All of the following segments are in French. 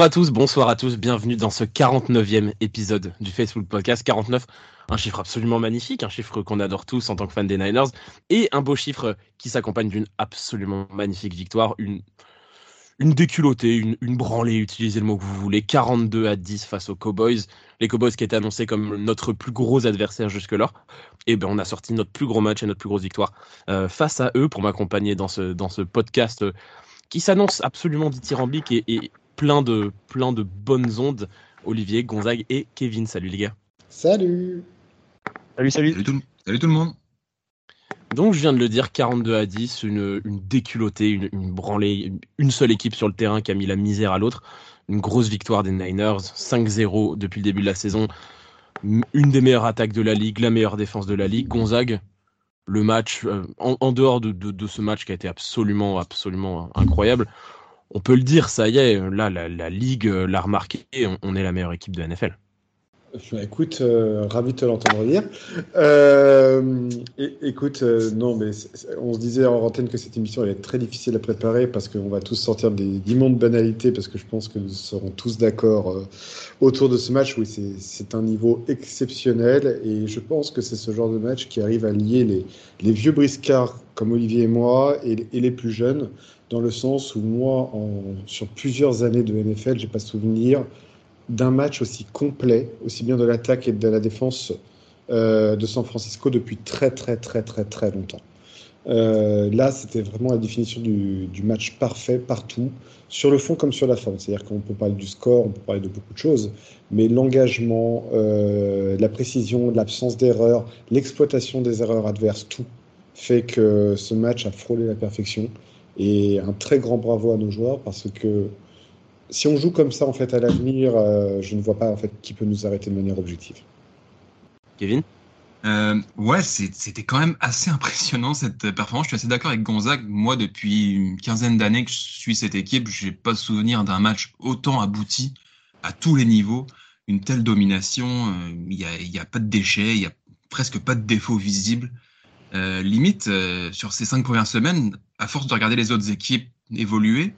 Bonjour à tous, bonsoir à tous, bienvenue dans ce 49e épisode du Facebook Podcast. 49, un chiffre absolument magnifique, un chiffre qu'on adore tous en tant que fan des Niners, et un beau chiffre qui s'accompagne d'une absolument magnifique victoire, une, une déculottée, une, une, branlée, utilisez le mot que vous voulez, 42 à 10 face aux Cowboys. Les Cowboys qui étaient annoncés comme notre plus gros adversaire jusque-là. Et ben on a sorti notre plus gros match et notre plus grosse victoire euh, face à eux pour m'accompagner dans ce, dans ce podcast euh, qui s'annonce absolument dithyrambique et plein de, plein de bonnes ondes. Olivier, Gonzague et Kevin. Salut les gars. Salut. Salut, salut. Salut tout, salut tout le monde. Donc je viens de le dire, 42 à 10, une, une déculottée, une, une branlée, une, une, seule équipe sur le terrain qui a mis la misère à l'autre. Une grosse victoire des Niners, 5-0 depuis le début de la saison. Une des meilleures attaques de la ligue, la meilleure défense de la ligue. Gonzague, le match, euh, en, en, dehors de, de, de, ce match qui a été absolument, absolument incroyable, on peut le dire, ça y est, là, la, ligue l'a remarqué, on, on, est la meilleure équipe de NFL. Écoute, euh, ravi de te l'entendre dire. Euh, écoute, euh, non, mais on se disait en antenne que cette émission allait être très difficile à préparer parce qu'on va tous sortir des d'immondes banalités parce que je pense que nous serons tous d'accord euh, autour de ce match. Oui, c'est un niveau exceptionnel et je pense que c'est ce genre de match qui arrive à lier les, vieux briscards comme Olivier et moi et les plus jeunes dans le sens où moi, sur plusieurs années de NFL, j'ai pas souvenir d'un match aussi complet, aussi bien de l'attaque et de la défense euh, de San Francisco depuis très très très très très longtemps. Euh, là, c'était vraiment la définition du, match parfait partout, sur le fond comme sur la forme. C'est-à-dire qu'on peut parler du score, on peut parler de beaucoup de choses, mais l'engagement, euh, la précision, l'absence d'erreur, l'exploitation des erreurs adverses, tout fait que ce match a frôlé la perfection. Et un très grand bravo à nos joueurs parce que si on joue comme ça en fait à l'avenir, euh, je ne vois pas en fait qui peut nous arrêter de manière objective. Kevin? Euh, Ouais, c'était quand même assez impressionnant cette performance. Je suis assez d'accord avec Gonzague. Moi, depuis une quinzaine d'années que je suis cette équipe, je n'ai pas souvenir d'un match autant abouti à tous les niveaux, une telle domination. Il n'y a, y a, pas de déchets, il n'y a presque pas de défauts visibles. Euh, limite, euh, sur ces cinq premières semaines, à force de regarder les autres équipes évoluer,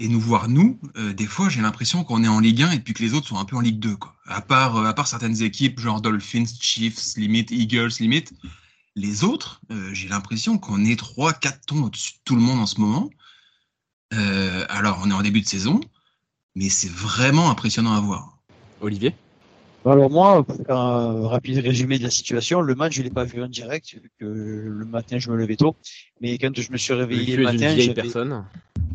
et nous voir nous, euh, des fois j'ai l'impression qu'on est en Ligue 1 et puis que les autres sont un peu en Ligue 2 quoi. À part euh, à part certaines équipes genre Dolphins, Chiefs, limite Eagles, limite les autres, euh, j'ai l'impression qu'on est 3 4 tons au-dessus de tout le monde en ce moment. Alors on est en début de saison, mais c'est vraiment impressionnant à voir. Olivier? Alors moi, pour faire un rapide résumé de la situation, le match je l'ai pas vu en direct, vu que le matin je me levais tôt. Mais quand je me suis réveillé le matin, une vieille personne.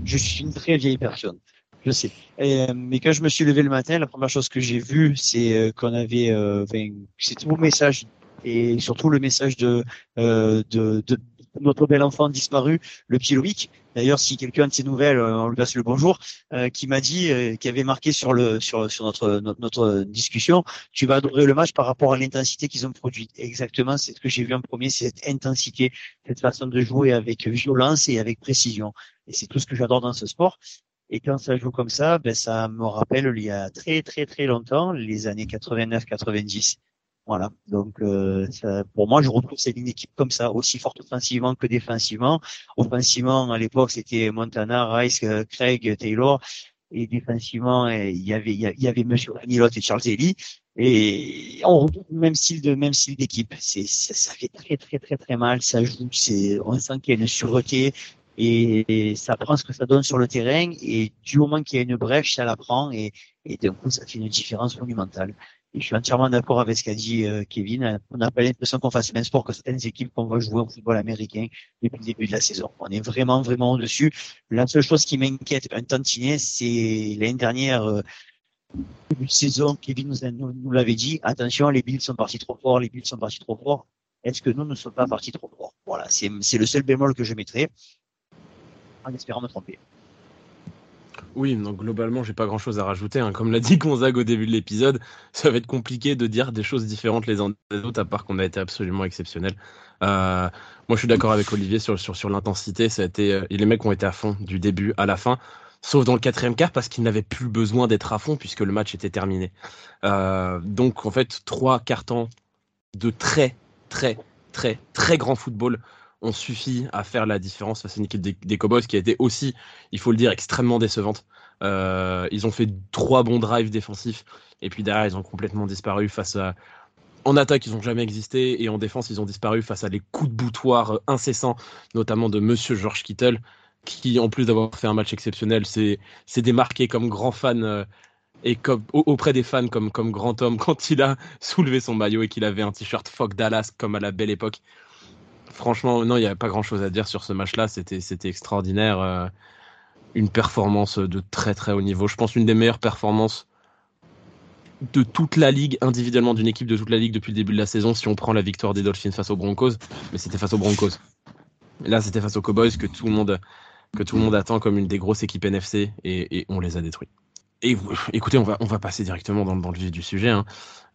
Je suis une très vieille personne, je sais. Et, mais quand je me suis levé le matin, la première chose que j'ai vue, c'est qu'on avait, euh, c'était vos messages et surtout le message de, euh, de, de notre bel enfant disparu, le petit. D'ailleurs, si quelqu'un de ses nouvelles, on lui passe le bonjour, euh, qui m'a dit, euh, qui avait marqué sur le sur sur notre, notre, notre discussion, tu vas adorer le match par rapport à l'intensité qu'ils ont produite. Exactement, c'est ce que j'ai vu en premier, c'est cette intensité, cette façon de jouer avec violence et avec précision. Et c'est tout ce que j'adore dans ce sport. Et quand ça joue comme ça, ben ça me rappelle il y a très très très longtemps, les années 89-90. Voilà. Donc, euh, ça, pour moi, je retrouve cette ligne d'équipe comme ça, aussi forte offensivement que défensivement. Offensivement, à l'époque, c'était Montana, Rice, Craig, Taylor. Et défensivement, il y avait, il y avait Monsieur Ranilot et Charles Ely. Et on retrouve le même style de, même style d'équipe. C'est, ça, ça, fait très, très, très, très mal. Ça joue, c'est, on sent qu'il y a une sûreté. Et ça prend ce que ça donne sur le terrain. Et du moment qu'il y a une brèche, ça la prend. Et, et d'un coup, ça fait une différence monumentale. Je suis entièrement d'accord avec ce qu'a dit euh, Kevin. On n'a pas l'impression qu'on fasse le même sport que certaines équipes qu'on va jouer au football américain depuis le début de la saison. On est vraiment, vraiment au-dessus. La seule chose qui m'inquiète un tantinet, c'est l'année dernière, euh, début de saison, Kevin nous, l'avait dit, attention, les Bills sont partis trop fort, les Bills sont partis trop fort. Est-ce que nous ne sommes pas partis trop fort Voilà, c'est le seul bémol que je mettrai, en espérant me tromper. Oui, donc globalement, j'ai pas grand chose à rajouter. Hein. Comme l'a dit Gonzague au début de l'épisode, ça va être compliqué de dire des choses différentes les uns des autres, à part qu'on a été absolument exceptionnel. Euh, moi, je suis d'accord avec Olivier sur, l'intensité. Euh, les mecs ont été à fond du début à la fin, sauf dans le quatrième quart parce qu'ils n'avaient plus besoin d'être à fond puisque le match était terminé. Euh, donc, en fait, trois cartons de très, très, très, très grand football ont suffi à faire la différence face à une équipe des, Cowboys qui a été aussi, il faut le dire, extrêmement décevante. Euh, ils ont fait trois bons drives défensifs. Et puis derrière, ils ont complètement disparu face à. En attaque, ils n'ont jamais existé. Et en défense, ils ont disparu face à des coups de boutoir incessants, notamment de Monsieur George Kittle, qui, en plus d'avoir fait un match exceptionnel, s'est démarqué comme grand fan. Euh, et comme, auprès des fans comme, comme grand homme quand il a soulevé son maillot et qu'il avait un t-shirt Fuck Dallas comme à la belle époque. Franchement, non, il n'y a pas grand chose à dire sur ce match-là. C'était, c'était extraordinaire. Euh, une performance de très très haut niveau. Je pense une des meilleures performances de toute la ligue, individuellement d'une équipe de toute la ligue depuis le début de la saison, si on prend la victoire des Dolphins face aux Broncos. Mais c'était face aux Broncos. là, c'était face aux Cowboys que tout le monde, que tout le monde attend comme une des grosses équipes NFC et on les a détruits. Et écoutez, on va, on va passer directement dans, le vif du sujet. Hein.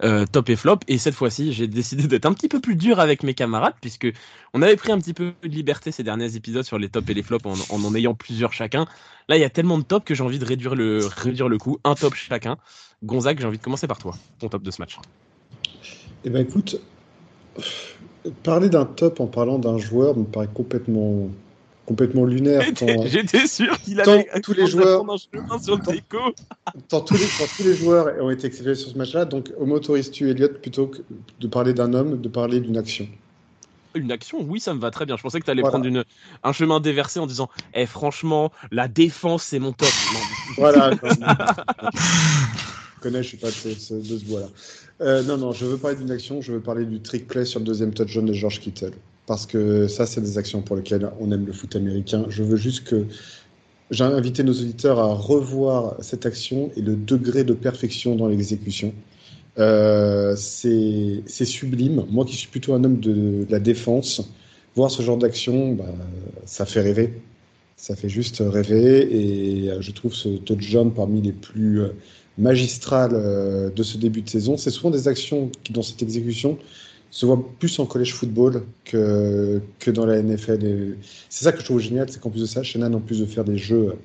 Euh, top et flop. Et cette fois-ci, j'ai décidé d'être un petit peu plus dur avec mes camarades, puisque on avait pris un petit peu de liberté ces derniers épisodes sur les tops et les flops en en, ayant plusieurs chacun. Là, il y a tellement de tops que j'ai envie de réduire le, réduire le coup. Un top chacun. Gonzague, j'ai envie de commencer par toi, ton top de ce match. Eh ben écoute, parler d'un top en parlant d'un joueur me paraît complètement complètement lunaire. J'étais sûr qu'il allait tous les joueurs sur tant, tous les, tous les joueurs ont été exceptionnels sur ce match-là, donc m'autorises-tu, Elliot, plutôt que de parler d'un homme, de parler d'une action une action, oui, ça me va très bien. Je pensais que tu allais prendre une, un chemin déversé en disant Eh, franchement, la défense, c'est mon top. voilà. je connais, je suis pas de ce, de ce bois-là. Euh, non, non, je veux parler d'une action, je veux parler du trick play sur le deuxième touchdown de George Kittle parce que ça, c'est des actions pour lesquelles on aime le foot américain. Je veux juste que j'ai invité nos auditeurs à revoir cette action et le degré de perfection dans l'exécution. Euh, c'est sublime. Moi qui suis plutôt un homme de, la défense, voir ce genre d'action, bah, ça fait rêver. Ça fait juste rêver et je trouve ce touchdown parmi les plus magistrales euh, de ce début de saison. C'est souvent des actions qui, dans cette exécution, se voit plus en collège football que, que dans la NFL. C'est ça que je trouve génial, c'est qu'en plus de ça, Shannon, en plus de faire des jeux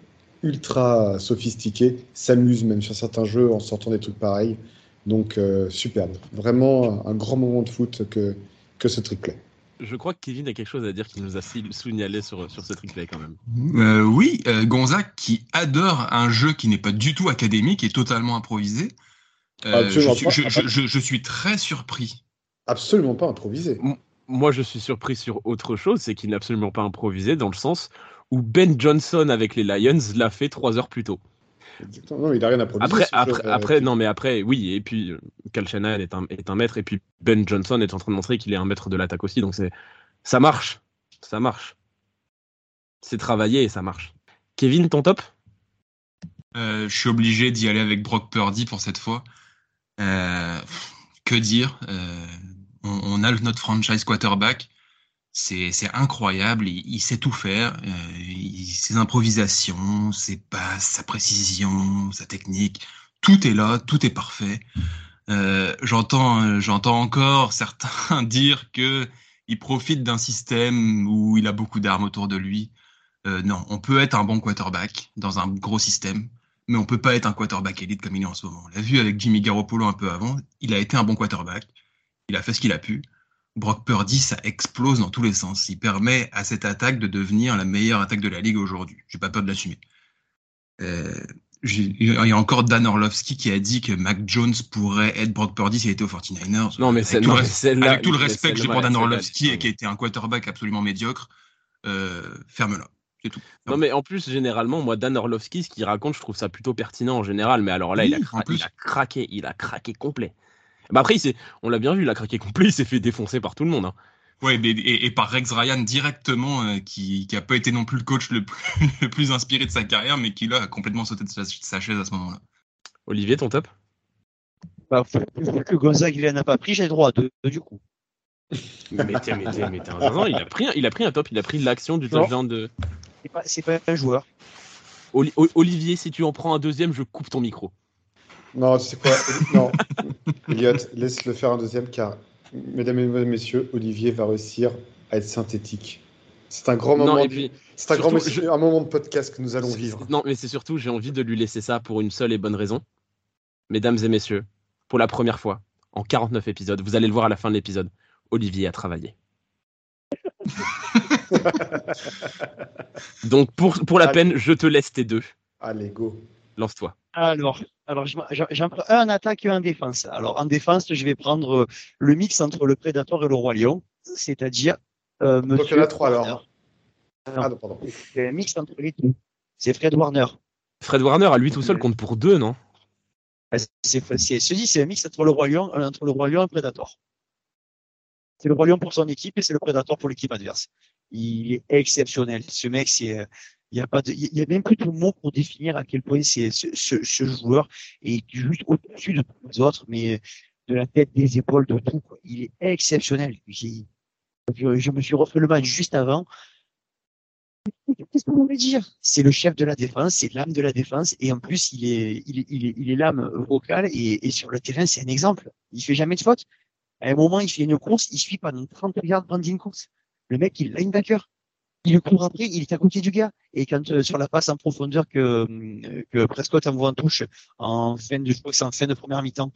ultra sophistiqués, s'amuse même sur certains jeux en sortant des trucs pareils. Donc, euh, superbe. Vraiment un grand moment de foot que, que ce trick-play. Je crois que Kevin a quelque chose à dire qui nous a signalé sur, sur ce trick-play quand même. Euh, oui, euh, Gonzague qui adore un jeu qui n'est pas du tout académique et totalement improvisé. Euh, je, je, je, suis très surpris absolument pas improvisé. Moi, je suis surpris sur autre chose, c'est qu'il n'est absolument pas improvisé dans le sens où Ben Johnson avec les Lions l'a fait trois heures plus tôt. Non, il n'a rien improvisé. Après, après, après non, mais après, oui, et puis Cal Shanahan est un, est un maître, et puis Ben Johnson est en train de montrer qu'il est un maître de l'attaque aussi, donc c'est ça marche, ça marche. C'est travaillé et ça marche. Kevin, ton top? Euh, Je suis obligé d'y aller avec Brock Purdy pour cette fois. Euh, que dire on, a notre franchise quarterback. C'est incroyable, il, sait tout faire. Euh, ses improvisations, ses passes, sa précision, sa technique, tout est là, tout est parfait. Euh, J'entends encore certains dire que il profite d'un système où il a beaucoup d'armes autour de lui. Euh, non, on peut être un bon quarterback dans un gros système, mais on peut pas être un quarterback élite comme il est en ce moment. On l'a vu avec Jimmy Garoppolo un peu avant, il a été un bon quarterback, il a fait ce qu'il a pu. Brock Purdy, ça explose dans tous les sens. Il permet à cette attaque de devenir la meilleure attaque de la ligue aujourd'hui. J'ai pas peur de l'assumer. Euh, il y a encore Dan Orlovsky qui a dit que Mac Jones pourrait être Brock Purdy s'il était aux 49ers. Non, mais c'est tout, avec tout le respect que j'ai pour Dan Orlovsky et qui a été un quarterback absolument médiocre, euh, ferme-la. C'est tout. Non, mais en plus, généralement, moi, Dan Orlovsky, ce qu'il raconte, je trouve ça plutôt pertinent en général. Mais alors là, il, a il, a craqué, il a craqué complet. Bah après, on l'a bien vu, il a craqué complet, il s'est fait défoncer par tout le monde. Hein. Ouais, et, par Rex Ryan directement, euh, qui n'a pas été non plus le coach le plus, inspiré de sa carrière, mais qui là a complètement sauté de sa, chaise à ce moment-là. Olivier, ton top? Bah, Vu que Gonzague il n'a pas pris, j'ai le droit de, du coup. mais t'es un il a, pris, il a pris un top, il a pris l'action du touchdown de. C'est pas, pas un joueur. Olivier, si tu en prends un deuxième, je coupe ton micro. Non, tu sais quoi Non. Elliot, laisse-le faire un deuxième car, mesdames et messieurs, Olivier va réussir à être synthétique. C'est un grand moment. C'est un, grand un moment de podcast que nous allons vivre. Non, mais c'est surtout, j'ai envie de lui laisser ça pour une seule et bonne raison. Mesdames et messieurs, pour la première fois, en 49 épisodes, vous allez le voir à la fin de l'épisode, Olivier a travaillé. Donc, pour, pour la peine, je te laisse tes deux. Allez, go. lance-toi. Alors, alors j'en prends un en attaque et un en défense. Alors, en défense, je vais prendre le mix entre le Prédateur et le Roi Lion, c'est-à-dire euh, Donc, il y en a trois Warner. alors. Non, Ah, non, pardon. c'est un mix entre les deux. C'est Fred Warner. Fred Warner, à lui tout seul, compte pour deux, non? Ah, C'est, c'est, un mix entre le Roi Lion, euh, entre le Roi Lion et le Predator. C'est le Roi Lion pour son équipe et c'est le Predator pour l'équipe adverse. Il est exceptionnel. Ce mec, c'est, euh, il y a a même plus de mots pour définir à quel point ce, joueur est juste au-dessus de tous les autres, mais de la tête, des épaules, de tout. Il est exceptionnel. Je, je me suis refait le match juste avant. Qu'est-ce qu'on veut dire? C'est le chef de la défense, c'est l'âme de la défense, et en plus, il est, il est, il est, l'âme vocale, et, sur le terrain, c'est un exemple. Il fait jamais de faute. À un moment, il fait une course, il suit pendant 30 yards pendant une course. Le mec, il linebacker. Il le court après, il est à côté du gars. Et quand euh, sur la passe en profondeur que, euh, que Prescott envoie en touche en fin de, je crois que c'est en fin de première mi-temps,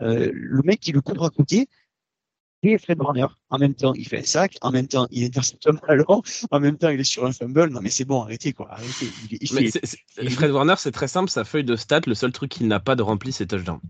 euh, le mec qui le court à côté, et Fred Warner. En même temps, il fait un sac. En même temps, il intercepte un ballon. En même temps, il est sur un fumble. Non, mais c'est bon, arrêtez, quoi. Arrêtez. Il, il c'est- c'est- Fred Warner, c'est très simple, sa feuille de stats, le seul truc qu'il n'a pas de rempli, c'est touchdown.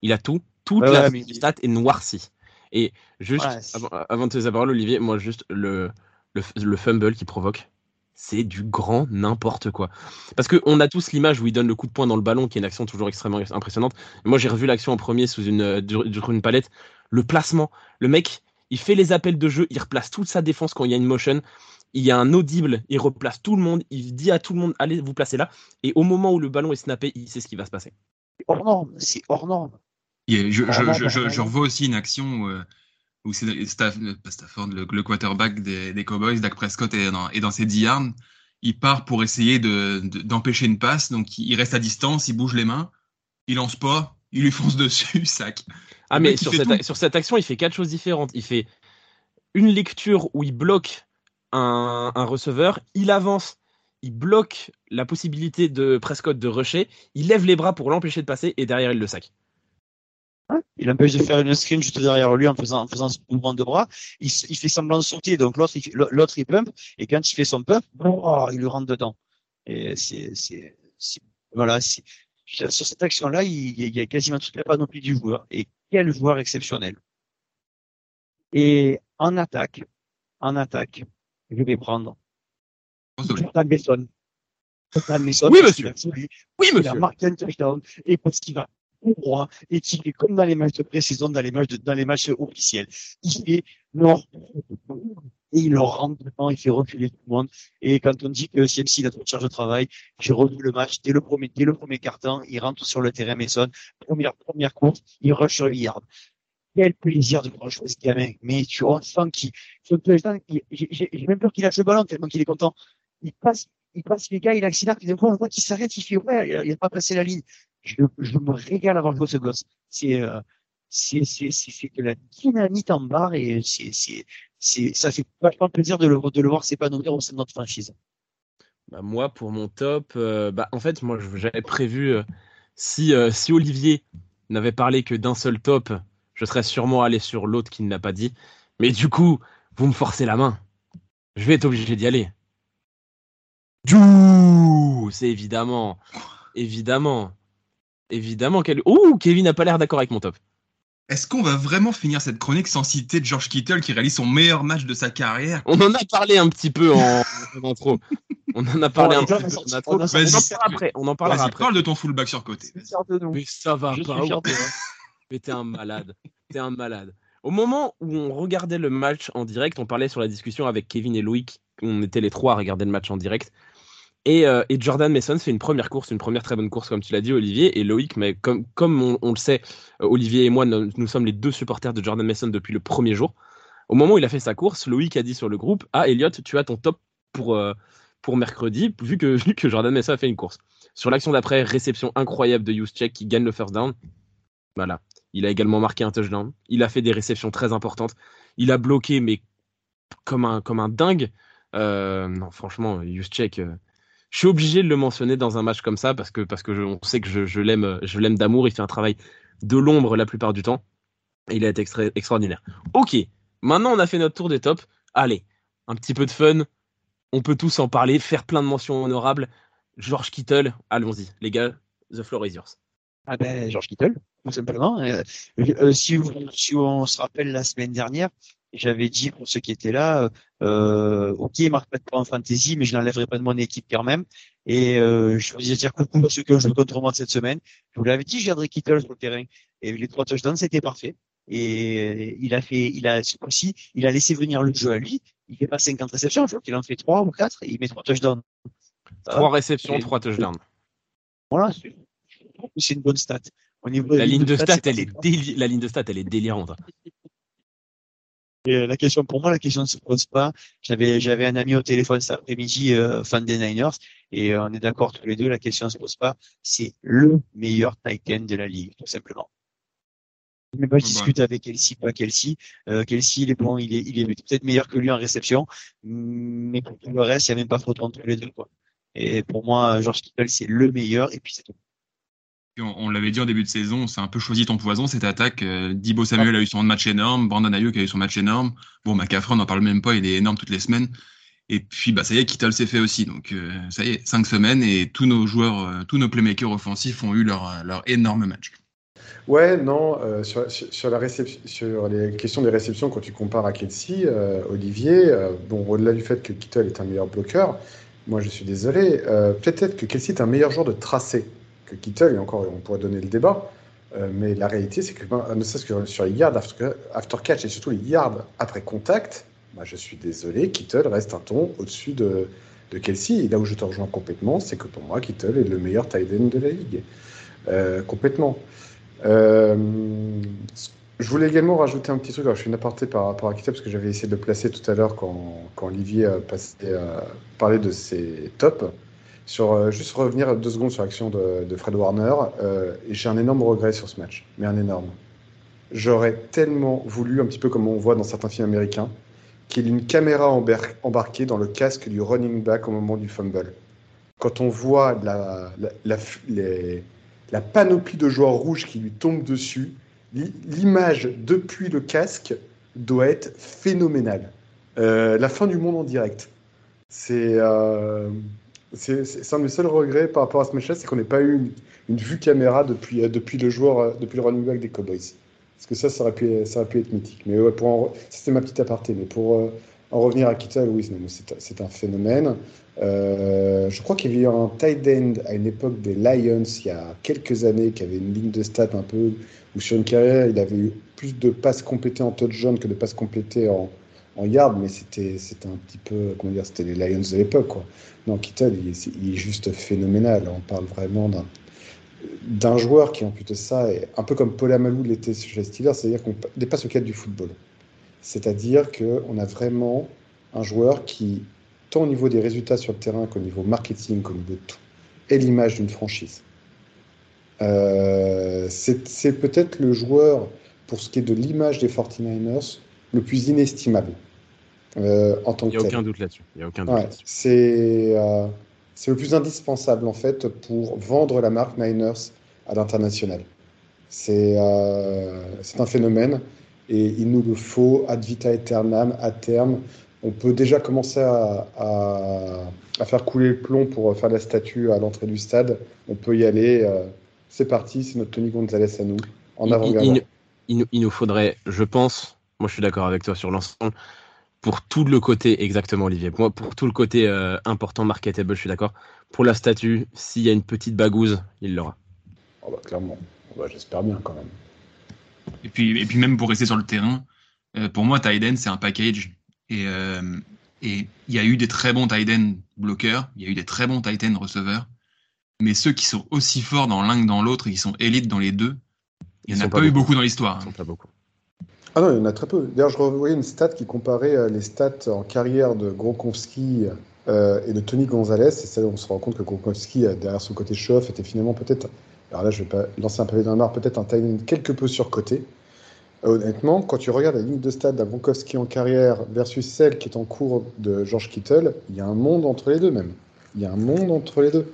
Il a tout, toute la ouais, feuille mais- de stats est noircie. Et juste, Ouais, c'est- avant, avant de te la parole, Olivier, moi, juste le, le, le fumble qu'il provoque, c'est du grand n'importe quoi. Parce qu'on a tous l'image où il donne le coup de poing dans le ballon, qui est une action toujours extrêmement impressionnante. Moi, j'ai revu l'action en premier sous une, euh, dur- sur une palette. Le placement, le mec, il fait les appels de jeu, il replace toute sa défense quand il y a une motion. Il y a un audible, il replace tout le monde, il dit à tout le monde, allez vous placer là. Et au moment où le ballon est snappé, il sait ce qui va se passer. c'est hors norme. C'est hors norme. Je revois aussi une action euh, où c'est Staff, pas Stafford, le, le quarterback des, des Cowboys, Dak Prescott est dans, est dans ses 10 yards. Il part pour essayer de- de- d'empêcher une passe, donc il reste à distance, il bouge les mains, il lance pas, il lui fonce dessus, sac. Ah, mais cette, sur cette action, il fait quatre choses différentes. Il fait une lecture où il bloque un, un receveur, il avance, il bloque la possibilité de Prescott de rusher, il lève les bras pour l'empêcher de passer et derrière il le sac. Il empêche de faire une screen juste derrière lui en faisant, en faisant ce mouvement de bras. Il, il fait semblant de sauter, donc l'autre, il, l'autre, il pump, et quand il fait son pump, oh, il lui rentre dedans. Et c'est, c'est, c'est- voilà, c'est, sur cette action-là, il, il y a quasiment toute la panoplie du joueur. Et quel joueur exceptionnel. Et en attaque, en attaque, je vais prendre Jordan Mason. Jordan Mason. Oui, monsieur. Oui, il a monsieur. marqué un touchdown et parce qu'il va droit et qu'il est comme dans les matchs de pré-saison, dans les matchs dans les matchs officiels. Il fait nord et il leur rentre dedans, il fait reculer tout le monde. Et quand on dit que CMC a trop de charge de travail, j'ai revu le match dès le premier, dès le premier carton, il rentre sur le terrain Mason, première, première course, il rush sur le yard. Quel plaisir de voir jouer ce gamin. Mais tu on sent qu'il, j'ai même peur qu'il lâche le ballon tellement qu'il est content. Il passe, il passe les gars, il accélère, puis d'un coup, on voit qu'il s'arrête, il fait, ouais, il a- il a pas passé la ligne. Je, me régale à voir jouer ce gosse. C'est, euh, c'est, de la dynamite en barre et c'est, ça fait vachement plaisir de le, de le voir s'épanouir au sein de notre franchise. Bah, moi, pour mon top, euh, bah, en fait, moi, j'avais prévu, euh, si, euh, si Olivier n'avait parlé que d'un seul top, je serais sûrement allé sur l'autre qui ne l'a pas dit. Mais du coup, vous me forcez la main. Je vais être obligé d'y aller. C'est évidemment, évidemment, évidemment. Kevin n'a pas l'air d'accord avec mon top. Est-ce qu'on va vraiment finir cette chronique sans citer George Kittle qui réalise son meilleur match de sa carrière? On en a parlé un petit peu en, en intro. On en a parlé Oh, un petit peu en intro. on en parlera après. On en parlera après. parle de ton fullback sur côté. Mais ça va Je pas. Mais t'es un malade. T'es un malade. Au moment où on regardait le match en direct, on parlait sur la discussion avec Kevin et Loïc. On était les trois à regarder le match en direct. Et, euh, et Jordan Mason fait une première course, une première très bonne course, comme tu l'as dit, Olivier. Et Loïc, mais comme, comme on, le sait, euh, Olivier et moi, nous, sommes les deux supporters de Jordan Mason depuis le premier jour. Au moment où il a fait sa course, Loïc a dit sur le groupe Ah, Elliot, tu as ton top pour, euh, pour mercredi, vu que, vu que Jordan Mason a fait une course. Sur l'action d'après, réception incroyable de Juszczyk qui gagne le first down. Voilà. Il a également marqué un touchdown. Il a fait des réceptions très importantes. Il a bloqué, mais comme un, comme un dingue. Non, franchement, Juszczyk, euh, je suis obligé de le mentionner dans un match comme ça parce que, parce que on sait que je, je l'aime, je l'aime d'amour. Il fait un travail de l'ombre la plupart du temps. Et il a été extra- extraordinaire. Ok, maintenant on a fait notre tour des tops. Allez, un petit peu de fun. On peut tous en parler, faire plein de mentions honorables. George Kittle, allons-y, les gars. the floor is yours. Ah ben, George Kittle, tout simplement. Euh, euh, si, si, on se rappelle la semaine dernière, j'avais dit pour ceux qui étaient là, euh, ok, il marque pas de points en fantasy, mais je n'enlèverai pas de mon équipe quand même. Et euh, je voulais dire coucou à ceux qui ont joué contre moi cette semaine. Je vous l'avais dit, je garderai Kittle sur le terrain. Et les trois touchdowns, c'était parfait. Et il a fait, il a aussi, il a laissé venir le jeu à lui. Il fait pas 50 réceptions, je crois qu'il en fait trois ou quatre, et il met trois touchdowns. Trois réceptions, trois touchdowns. Voilà, c'est une bonne stat. la, ligne de stat, elle est la ligne de stat, elle est délirante. Et euh, la question pour moi, la question ne se pose pas. J'avais j'avais un ami au téléphone cet après-midi, euh, fan des Niners, et euh, on est d'accord tous les deux. La question ne se pose pas. C'est le meilleur tight end de la ligue, tout simplement. Mais moi, je discute avec Kelsey, pas Kelsey. Euh, Kelsey, il est bon, il est, il est peut-être meilleur que lui en réception, mais pour tout le reste, il n'y a même pas photo entre les deux, quoi. Et pour moi, George Kittle, c'est le meilleur, et puis c'est tout. On, l'avait dit en début de saison, c'est un peu choisi ton poison cette attaque. Euh, Dibo Samuel a eu son match énorme, Brandon Ayuk a eu son match énorme. Bon, McCaffrey, on n'en parle même pas, il est énorme toutes les semaines. Et puis, bah, ça y est, Kittle s'est fait aussi. Donc, euh, ça y est, cinq semaines et tous nos joueurs, euh, tous nos playmakers offensifs ont eu leur, leur énorme match. Ouais, non, sur, sur, la réception, sur les questions des réceptions, quand tu compares à Kelsey, Olivier, bon, au-delà du fait que Kittle est un meilleur bloqueur, moi je suis désolé, peut-être que Kelsey est un meilleur joueur de tracé que Kittle, et encore, on pourrait donner le débat. Euh, mais la réalité, c'est que, ben, ne serait-ce que sur les yards after, catch et surtout les yards après contact, ben, je suis désolé, Kittle reste un ton au-dessus de, de Kelsey. Et là où je te rejoins complètement, c'est que pour moi, Kittle est le meilleur tight end de la ligue. Euh, complètement. Euh, je voulais également rajouter un petit truc. Alors, je fais une aparté par rapport à Kittle parce que j'avais essayé de le placer tout à l'heure quand, quand, Olivier passait, parlait de ses tops. Sur, euh, juste revenir deux secondes sur l'action de, Fred Warner, euh, j'ai un énorme regret sur ce match, mais un énorme. J'aurais tellement voulu, un petit peu comme on voit dans certains films américains, qu'il y ait une caméra embarquée dans le casque du running back au moment du fumble. Quand on voit la, la, la panoplie de joueurs rouges qui lui tombent dessus, l'image depuis le casque doit être phénoménale. Euh, la fin du monde en direct. C'est. C'est un de mes seuls regrets par rapport à ce match-là, c'est qu'on n'ait pas eu une, vue caméra depuis, euh, depuis le joueur, euh, depuis le running back des Cowboys. Parce que ça, ça aurait pu, être mythique. Mais ouais, c'était ma petite aparté. Mais pour euh, en revenir à Kittle, oui, c'est un phénomène. je crois qu'il y avait un tight end à une époque des Lions il y a quelques années qui avait une ligne de stats un peu où sur une carrière il avait eu plus de passes complétées en touchdown que de passes complétées en, en yard, mais c'était un petit peu, comment dire, c'était les Lions de l'époque. Non, Kittle, il, est juste phénoménal. On parle vraiment d'un d'un joueur qui, en plus de ça, est un peu comme Paul Amalou l'était chez les Steelers, c'est-à-dire qu'on dépasse le cadre du football. C'est-à-dire qu'on a vraiment un joueur qui, tant au niveau des résultats sur le terrain qu'au niveau marketing, qu'au niveau de tout, est l'image d'une franchise. Euh, c'est peut-être le joueur, pour ce qui est de l'image des 49ers, le plus inestimable euh, en tant que Il n'y a aucun doute là-dessus. Ouais, c'est euh, c'est le plus indispensable en fait pour vendre la marque Niners à l'international. C'est euh, c'est un phénomène et il nous le faut ad vita aeternam à terme. On peut déjà commencer à, à, faire couler le plomb pour faire la statue à l'entrée du stade. On peut y aller. c'est parti, c'est notre Tony Gonzalez à nous. En avant il, il, il, nous faudrait, je pense, moi, je suis d'accord avec toi sur l'ensemble. Pour tout le côté, exactement, Olivier. Moi, pour tout le côté euh, important, marketable, je suis d'accord. Pour la statue, s'il y a une petite bagouze, il l'aura. Oh bah, clairement. Oh bah, j'espère bien quand même. Et puis, et puis même pour rester sur le terrain, euh, pour moi, Tiden, c'est un package. Et euh, et il y a eu des très bons Tiden bloqueurs, il y a eu des très bons Titan receveurs. Mais ceux qui sont aussi forts dans l'un que dans l'autre et qui sont élites dans les deux, il n'y en a pas, eu beaucoup dans l'histoire. Ils sont pas beaucoup. Ah non, il y en a très peu. D'ailleurs, je revoyais une stat qui comparait euh, les stats en carrière de Gronkowski euh, et de Tony Gonzalez. Et ça, on se rend compte que Gronkowski, euh, derrière son côté chauffe, était finalement peut-être, alors là, je vais pas lancer un pavé dans la peut-être un timing quelque peu surcoté. honnêtement, quand tu regardes la ligne de stats d'un Gronkowski en carrière versus celle qui est en cours de George Kittle, il y a un monde entre les deux même. Il y a un monde entre les deux.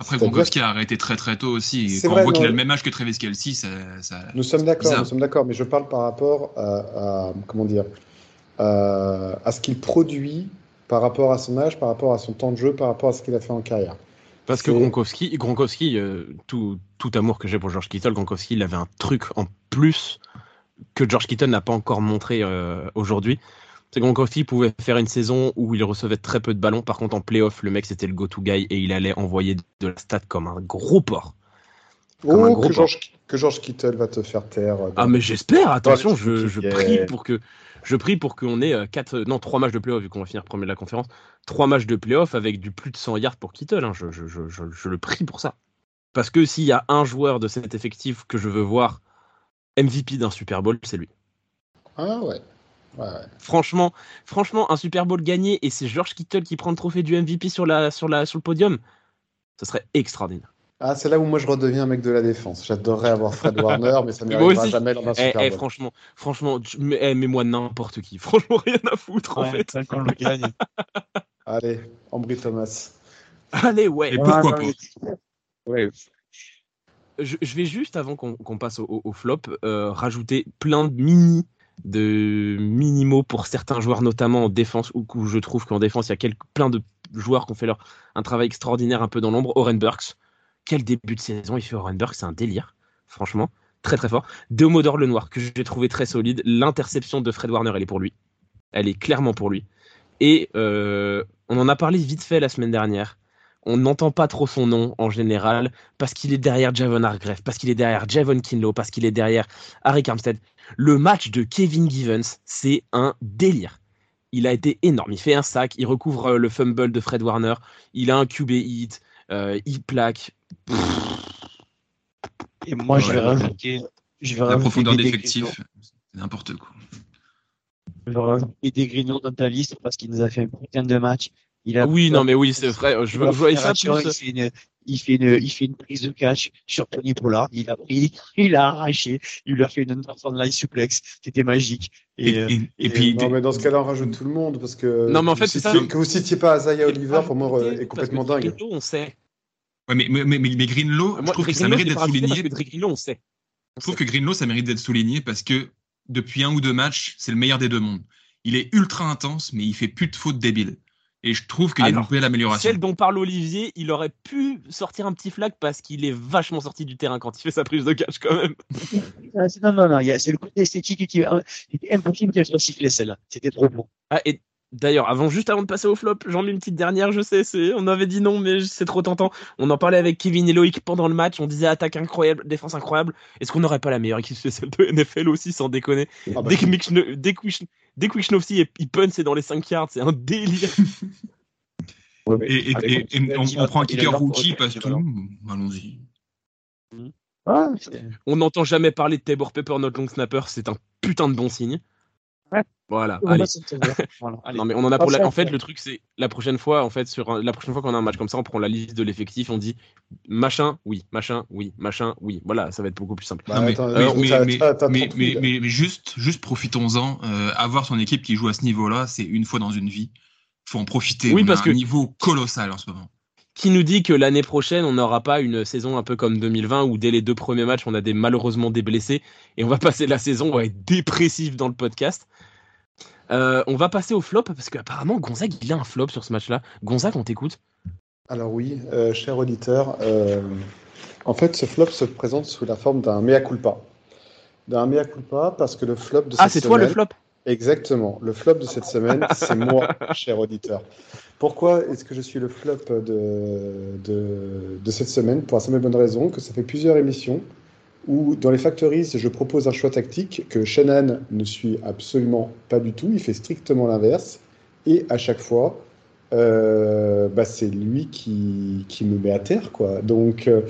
Après, Gronkowski a arrêté très très tôt aussi. Quand on voit qu'il a le même âge que Travis Kelsey, ça, ça... Nous sommes d'accord, nous sommes d'accord, mais je parle par rapport à, comment dire, à, ce qu'il produit par rapport à son âge, par rapport à son temps de jeu, par rapport à ce qu'il a fait en carrière. Parce que Gronkowski euh, tout, tout amour que j'ai pour George Kittle, Gronkowski, il avait un truc en plus que George Kittle n'a pas encore montré euh, aujourd'hui. C'est que Gronkowski pouvait faire une saison où il recevait très peu de ballons. Par contre, en playoff, le mec, c'était le go-to guy et il allait envoyer de la stat comme un gros porc. Comme Oh, que George, que George Kittle va te faire taire. euh, Ah, mais j'espère, attention, je, je prie pour que. Je prie pour qu'on ait euh, quatre, non, trois matchs de playoff, vu qu'on va finir premier de la conférence. Trois matchs de playoff avec du plus de 100 yards pour Kittle. hein. Je, je, je le prie pour ça. Parce que s'il y a un joueur de cet effectif que je veux voir MVP d'un Super Bowl, c'est lui. Ah ouais. Ouais, ouais. Franchement, franchement, un Super Bowl gagné et c'est George Kittle qui prend le trophée du MVP sur, la, sur, la, sur le podium, ce serait extraordinaire. Ah, c'est là où moi je redeviens un mec de la défense. J'adorerais avoir Fred Warner, mais ça ne Moi m'arrivera aussi. jamais dans un Eh, Super eh, Bowl. franchement, franchement, tu- eh, mets-moi n'importe qui. Franchement, rien à foutre en Ouais, fait. tant qu'on le gagne. Allez, Ambry Thomas. Allez, ouais. Et pourquoi pas Ouais. je, je vais juste, avant qu'on qu'on passe au, au- au flop, euh, rajouter plein de mini de mini-mots pour certains joueurs, notamment en défense, où, je trouve qu'en défense, il y a quelques, plein de joueurs qui ont fait leur, un travail extraordinaire un peu dans l'ombre. Oren Burks, quel début de saison il fait Oren Burks, c'est un délire, franchement, très très fort. Deomodor le Noir, que j'ai trouvé très solide. L'interception de Fred Warner, elle est pour lui. Elle est clairement pour lui. Et euh, on en a parlé vite fait la semaine dernière. On n'entend pas trop son nom en général parce qu'il est derrière Javon Hargrave, parce qu'il est derrière Javon Kinlow, parce qu'il est derrière Harry Armstead. Le match de Kevin Givens, c'est un délire. Il a été énorme. Il fait un sac, il recouvre euh, le fumble de Fred Warner, il a un QB hit, euh, il plaque. Et moi, je vais rajouter. Je vais La profondeur des d'effectif, c'est n'importe quoi. Je vais rajouter des Grignoux dans ta liste parce qu'il nous a fait un putain de match. Il a Oui, non, mais oui, c'est vrai. Je, je ça plus. il, fait une, il, fait une, il fait une prise de catch sur Tony Pollard. Il a pris, il a arraché, il lui a fait une Anderson Line suplex. C'était magique. Et, Et, euh, et- et et, puis, Non, mais dans ce cas-là, on rajoute tout le monde parce que. Non, mais en que fait, c'est ça. Que vous citiez pas Isaiah Oliver, pour moi, Parce euh, que est complètement dingue. Greenlow, on sait. ouais, mais, mais, mais, mais Greenlow, je Moi, trouve que ça mérite je d'être souligné. Greenlow, on sait. Je trouve que Greenlow, ça mérite d'être souligné parce que depuis un ou deux matchs, c'est le meilleur des deux mondes. Il est ultra intense, mais il fait plus de fautes débiles. Et je trouve qu'il y a une Alors, belle amélioration. Celle dont parle Olivier, il aurait pu sortir un petit flag parce qu'il est vachement sorti du terrain quand il fait sa prise de catch quand même. Ah, non, non, non, c'est le côté esthétique qui c'était impossible qu'elle soit sifflée celle-là. C'était trop beau. Ah, et d'ailleurs, avant, juste avant de passer au flop, j'en mets une petite dernière, je sais, c'est, on avait dit non, mais c'est trop tentant. On en parlait avec Kevin et Loïc pendant le match, on disait attaque incroyable, défense incroyable. Est-ce qu'on n'aurait pas la meilleure équipe spéciale de NFL aussi, sans déconner? Ah bah, Dès que Michno- dès que dès que il punch, c'est dans les 5 yards, c'est un délire. Et, et- Allez, et- et on, on prend un kicker rookie, passe tout. Allons-y. Ah, On n'entend jamais parler de Tabor Pepper, notre long snapper, c'est un putain de bon signe. Ouais. Voilà, allez. voilà. Non mais on en a pour la... En fait le truc c'est la prochaine fois en fait sur un- la prochaine fois qu'on a un match comme ça on prend la liste de l'effectif on dit machin oui machin oui machin oui voilà ça va être beaucoup plus simple. Bah, Non, mais, attends, mais- attends, mais- t'as- mais- t'as- t'as mais- 30 mais- 000. mais- mais juste, juste profitons-en. euh, avoir son équipe qui joue à ce niveau-là, c'est une fois dans une vie. faut en profiter. Oui, On a parce un que- niveau colossal en ce moment. Qui nous dit que l'année prochaine on n'aura pas une saison un peu comme 2020 où dès les deux premiers matchs on a des malheureusement des blessés et on va passer la saison on va être dépressif dans le podcast. Euh, on va passer au flop parce qu'apparemment Gonzague il a un flop sur ce match-là. Gonzague on t'écoute. Alors oui, euh, cher auditeur, euh, en fait, ce flop se présente sous la forme d'un mea culpa. D'un mea culpa parce que le flop de cette Ah c'est toi le flop? Exactement. Le flop de cette semaine, c'est moi, cher auditeur. Pourquoi est-ce que je suis le flop de, de, de cette semaine? Pour la simple bonne raison que ça fait plusieurs émissions où, dans les Factories, je propose un choix tactique que Shannon ne suit absolument pas du tout. Il fait strictement l'inverse. Et à chaque fois, euh, bah, c'est lui qui, qui me met à terre. Quoi. Donc. euh,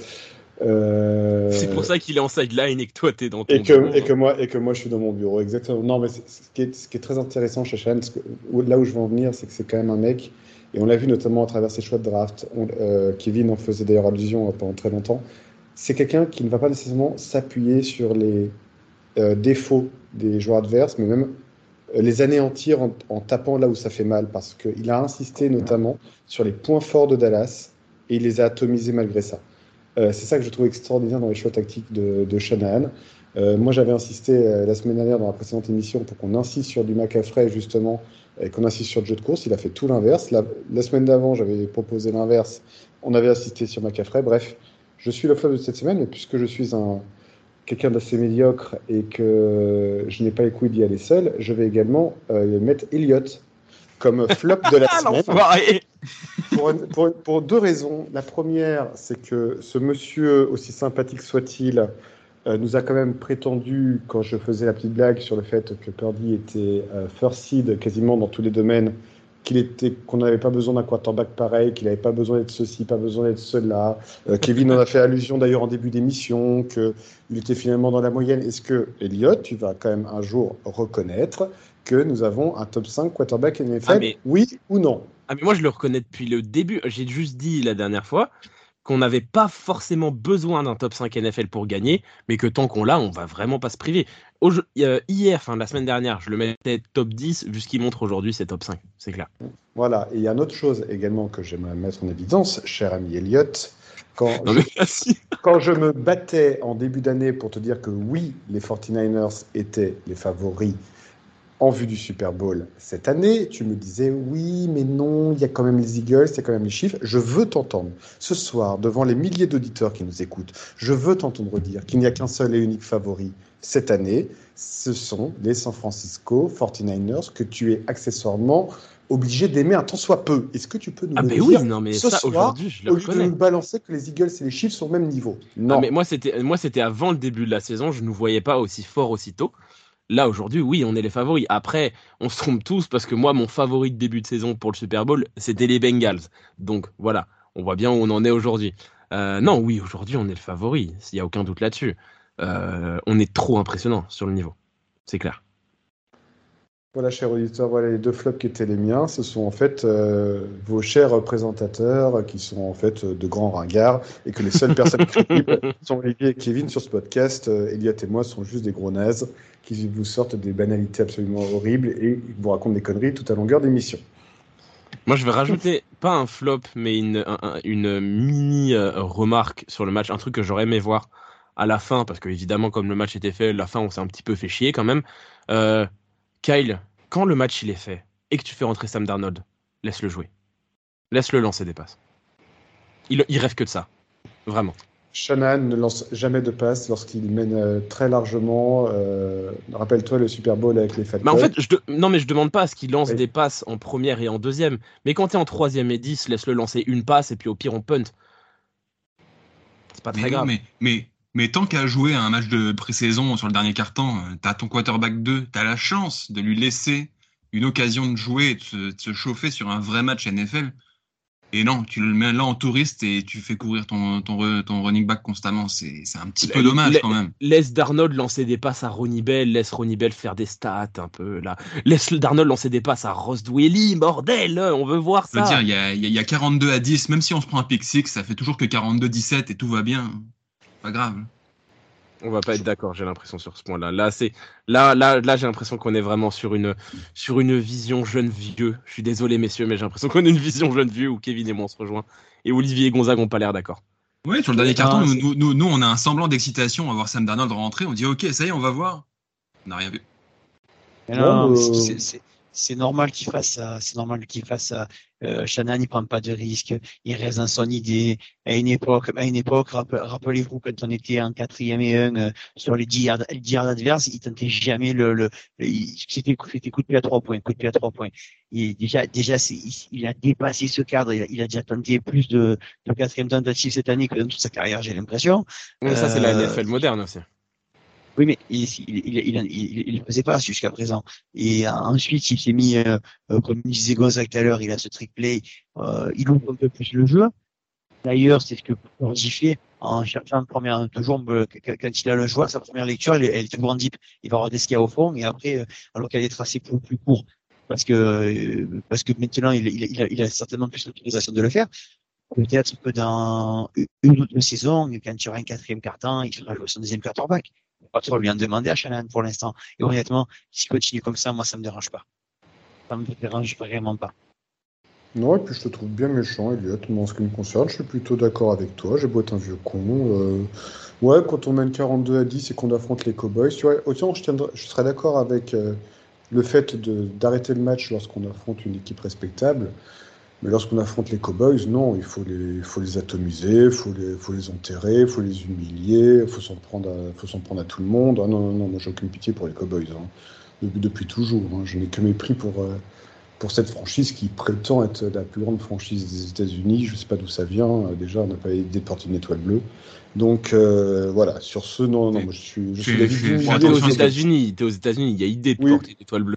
euh, C'est pour ça qu'il est en sideline et que toi t'es dans ton et que, bureau. et, que moi, et que moi, je suis dans mon bureau, exactement. Non, mais ce qui, est, ce qui est très intéressant chez où- là où je veux en venir, c'est que c'est quand même un mec, et on l'a vu notamment à travers ses choix de draft, on- euh, Kevin en faisait d'ailleurs allusion euh, pendant très longtemps, c'est quelqu'un qui ne va pas nécessairement s'appuyer sur les euh, défauts des joueurs adverses, mais même les anéantir en, en tapant là où ça fait mal, parce qu'il a insisté notamment sur les points forts de Dallas, et il les a atomisés malgré ça. Euh, c'est ça que je trouve extraordinaire dans les choix tactiques de, de Shanahan. Euh, moi, j'avais insisté euh, la semaine dernière dans la précédente émission pour qu'on insiste sur du McAfrey, justement, et qu'on insiste sur le jeu de course. Il a fait tout l'inverse. La, la semaine d'avant, j'avais proposé l'inverse on avait assisté sur McAfee. Bref, je suis le flop de cette semaine, mais puisque je suis un quelqu'un d'assez médiocre et que je n'ai pas les couilles d'y aller seul, je vais également euh, mettre Elliot comme flop de la semaine. Pour, pour, pour, deux raisons. La première, c'est que ce monsieur, aussi sympathique soit-il, euh, nous a quand même prétendu, quand je faisais la petite blague sur le fait que Purdy était euh, first seed quasiment dans tous les domaines, qu'il était, qu'on n'avait pas besoin d'un quarterback pareil, qu'il n'avait pas besoin d'être ceci, pas besoin d'être cela. Euh, Kevin en a fait allusion d'ailleurs en début d'émission, qu'il était finalement dans la moyenne. Est-ce que, Elliot, tu vas quand même un jour reconnaître que nous avons un top 5 quarterback NFL ah, Oui ou non? Ah, mais moi, je le reconnais depuis le début. J'ai juste dit la dernière fois qu'on n'avait pas forcément besoin d'un top 5 NFL pour gagner, mais que tant qu'on l'a, on va vraiment pas se priver. hier, enfin la semaine dernière, je le mettais top 10, vu ce qu'il montre aujourd'hui, c'est top 5, c'est clair. Voilà, et il y a une autre chose également que j'aimerais mettre en évidence, cher ami Elliott. Quand, je, quand je me battais en début d'année pour te dire que oui, les 49ers étaient les favoris en vue du Super Bowl cette année, tu me disais oui, mais non, il y a quand même les Eagles, il y a quand même les chiffres. Je veux t'entendre ce soir devant les milliers d'auditeurs qui nous écoutent. Je veux t'entendre dire qu'il n'y a qu'un seul et unique favori cette année. Ce sont les San Francisco 49ers que tu es accessoirement obligé d'aimer un tant soit peu. Est-ce que tu peux nous ah le oui, non, mais ce ça, soir, je le au lieu de nous balancer que les Eagles et les Chiefs sont au même niveau? Ah, Non. mais moi c'était moi c'était avant le début de la saison, je ne voyais pas aussi fort aussitôt. Là, aujourd'hui, oui, on est les favoris. Après, on se trompe tous parce que moi, mon favori de début de saison pour le Super Bowl, c'était les Bengals. Donc voilà, on voit bien où on en est aujourd'hui. Euh, non, oui, aujourd'hui, on est le favori. Il n'y a aucun doute là-dessus. Euh, on est trop impressionnant sur le niveau. C'est clair. Voilà, chers auditeurs, voilà les deux flops qui étaient les miens. Ce sont en fait euh, vos chers présentateurs qui sont en fait de grands ringards et que les seules personnes crédibles sont Olivier et Kevin sur ce podcast. Elliot et moi sont juste des gros nazes qui vous sortent des banalités absolument horribles et vous racontent des conneries tout à longueur d'émission. Moi, je vais rajouter pas un flop, mais une, une mini euh, remarque sur le match, un truc que j'aurais aimé voir à la fin, parce que évidemment, comme le match était fait, la fin, on s'est un petit peu fait chier quand même. Euh, Kyle, quand le match il est fait et que tu fais rentrer Sam Darnold, laisse-le jouer. Laisse-le lancer des passes. Il, il rêve que de ça. Vraiment. Shannon ne lance jamais de passe lorsqu'il mène euh, très largement. Euh, rappelle-toi le Super Bowl avec les Falcons. Mais en fait, je non, mais je demande pas à ce qu'il lance des passes en première et en deuxième. Mais quand tu es en troisième et 10, laisse-le lancer une passe et puis au pire on punt. C'est pas très grave. mais, mais, mais tant qu'à jouer un match de pré-saison sur le dernier carton, euh, tu as ton quarterback 2, tu as la chance de lui laisser une occasion de jouer, de se chauffer sur un vrai match NFL. Et non, tu le mets là en touriste et tu fais courir ton, ton, ton running back constamment. C'est un petit peu dommage quand même. Laisse Darnold lancer des passes à Ronnie Bell, laisse Ronnie Bell faire des stats un peu là. Laisse Darnold lancer des passes à Ross Dwelly, bordel, on veut voir ça. Je veux dire, il y a, y a 42 à 10, même si on se prend un pick six, ça fait toujours que 42-17 et tout va bien. Pas grave. On va pas être d'accord, j'ai l'impression sur ce point-là. Là, c'est là, là, là, j'ai l'impression qu'on est vraiment sur une sur une vision jeune vieux. Je suis désolé, messieurs, mais j'ai l'impression qu'on a une vision jeune vieux où Kevin et moi on se rejoint et Olivier et Gonzague n'ont pas l'air d'accord. Oui, sur le dernier carton, nous, nous, nous, on a un semblant d'excitation à voir Sam Darnold rentrer. On dit ok, ça y est, on va voir. On n'a rien vu. Non, c'est normal qu'il fasse ça. C'est normal qu'il fasse ça. Euh, Shannon, il prend pas de risques. Il reste dans son idée. À une époque, à une époque, rappelez-vous quand on était en quatrième et un euh, sur les 10 yards, adverses, il tentait jamais le, le, c'était coup de pied à trois points, coup de pied à trois points. Il, déjà, déjà, il, a dépassé ce cadre. Il a, déjà tenté plus de, de quatrième tentative cette année que dans toute sa carrière, j'ai l'impression. ça, c'est la euh, NFL moderne aussi. Oui, mais il ne le faisait pas jusqu'à présent. Et ensuite, il s'est mis, euh, euh, comme disait Gonzague tout à l'heure, il a ce trick play, euh, il ouvre un peu plus le jeu. D'ailleurs, c'est ce que Cordy fait en cherchant première, toujours, quand il a le choix, sa première lecture, elle, est toujours en deep. Il va regarder ce qu'il y au fond, et après, alors qu'elle est tracée plus, plus court. Parce que, parce que maintenant, il, il, a, il certainement plus l'autorisation de le faire. Peut-être que dans une autre saison, quand tu auras un quatrième carton, il faudra jouer son deuxième quarterback pas trop lui en demander à Shannon pour l'instant. Et honnêtement, s'il continue comme ça, moi, ça me dérange pas. Ça me dérange vraiment pas. Non, et puis je te trouve bien méchant, Elliot. Moi, en ce qui me concerne, je suis plutôt d'accord avec toi. J'ai beau être un vieux con. Euh, ouais, quand on mène 42 à 10 et qu'on affronte les Cowboys, tu vois, autant je, serais d'accord avec euh, le fait d'arrêter le match lorsqu'on affronte une équipe respectable. Mais lorsqu'on affronte les Cowboys, non, il faut les, faut les atomiser, il faut les, faut les enterrer, il faut les humilier, il faut s'en prendre, à, prendre à tout le monde. Ah non, non, non, j'ai aucune pitié pour les Cowboys. Hein. Depuis, toujours. Hein. Je n'ai que mépris pour, euh, pour cette franchise qui prétend être la plus grande franchise des États-Unis. Je ne sais pas d'où ça vient. Euh, déjà, on n'a pas de porter une étoile bleue. Donc euh, voilà, sur ce, non, non, moi je suis, je suis T'es aux États-Unis, t'es aux États-Unis, il y a idée de oui. porter une étoile bleue.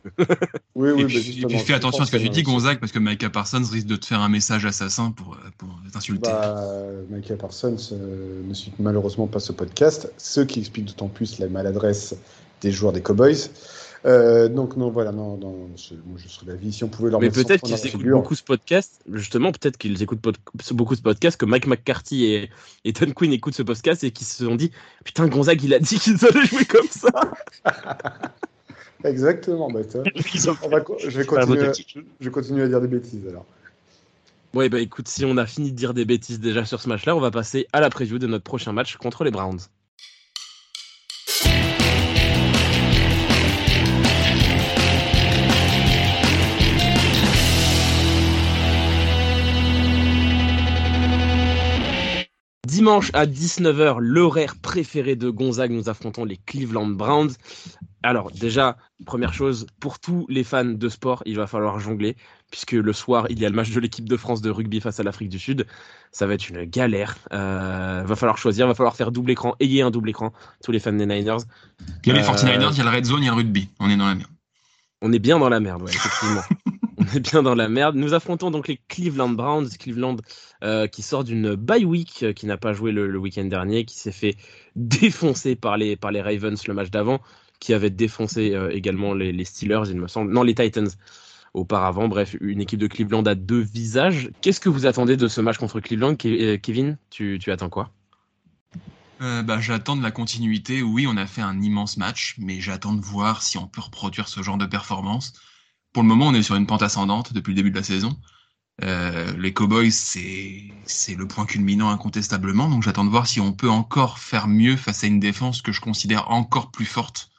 oui, oui, et puis, et puis fais attention à ce que tu dis, Gonzague, parce que Micah Parsons risque de te faire un message assassin pour, pour t'insulter. Bah, Micah Parsons euh, ne suit malheureusement pas ce podcast, ce qui explique d'autant plus la maladresse des joueurs des Cowboys. Euh, donc non, voilà, non, non je, moi je serais d'avis. Si on pouvait leur Mais peut-être qu'ils écoutent beaucoup ce podcast, justement, peut-être qu'ils écoutent beaucoup ce podcast, que Mike McCarthy et, et Don Quinn écoutent ce podcast et qu'ils se sont dit Putain, Gonzague, il a dit qu'ils allaient jouer comme ça. Exactement, bah, on va, je, vais continuer, je vais continuer à dire des bêtises alors. Ouais, bah écoute, si on a fini de dire des bêtises déjà sur ce match-là, on va passer à la preview de notre prochain match contre les Browns. Dimanche à 19h, l'horaire préféré de Gonzague, nous affrontons les Cleveland Browns. Alors déjà, première chose, pour tous les fans de sport, il va falloir jongler, puisque le soir, il y a le match de l'équipe de France de rugby face à l'Afrique du Sud. Ça va être une galère. Euh, va falloir choisir, va falloir faire double écran. Ayez un double écran, tous les fans des Niners. Il y a les 49ers, il y a le Red Zone, il y a le rugby. On est dans la merde. On est bien dans la merde, ouais, effectivement. on est bien dans la merde. Nous affrontons donc les Cleveland Browns. Cleveland euh, qui sort d'une bye week, euh, qui n'a pas joué le, week-end dernier, qui s'est fait défoncer par les, par les Ravens le match d'avant, qui avait défoncé euh, également les, Steelers, il me semble. Non, les Titans auparavant. Bref, une équipe de Cleveland a deux visages. Qu'est-ce que vous attendez de ce match contre Cleveland Kevin, tu, tu attends quoi? Bah, J'attends de la continuité. Oui, on a fait un immense match, mais j'attends de voir si on peut reproduire ce genre de performance pour le moment, on est sur une pente ascendante depuis le début de la saison. Euh, les Cowboys, c'est le point culminant incontestablement. Donc j'attends de voir si on peut encore faire mieux face à une défense que je considère encore plus forte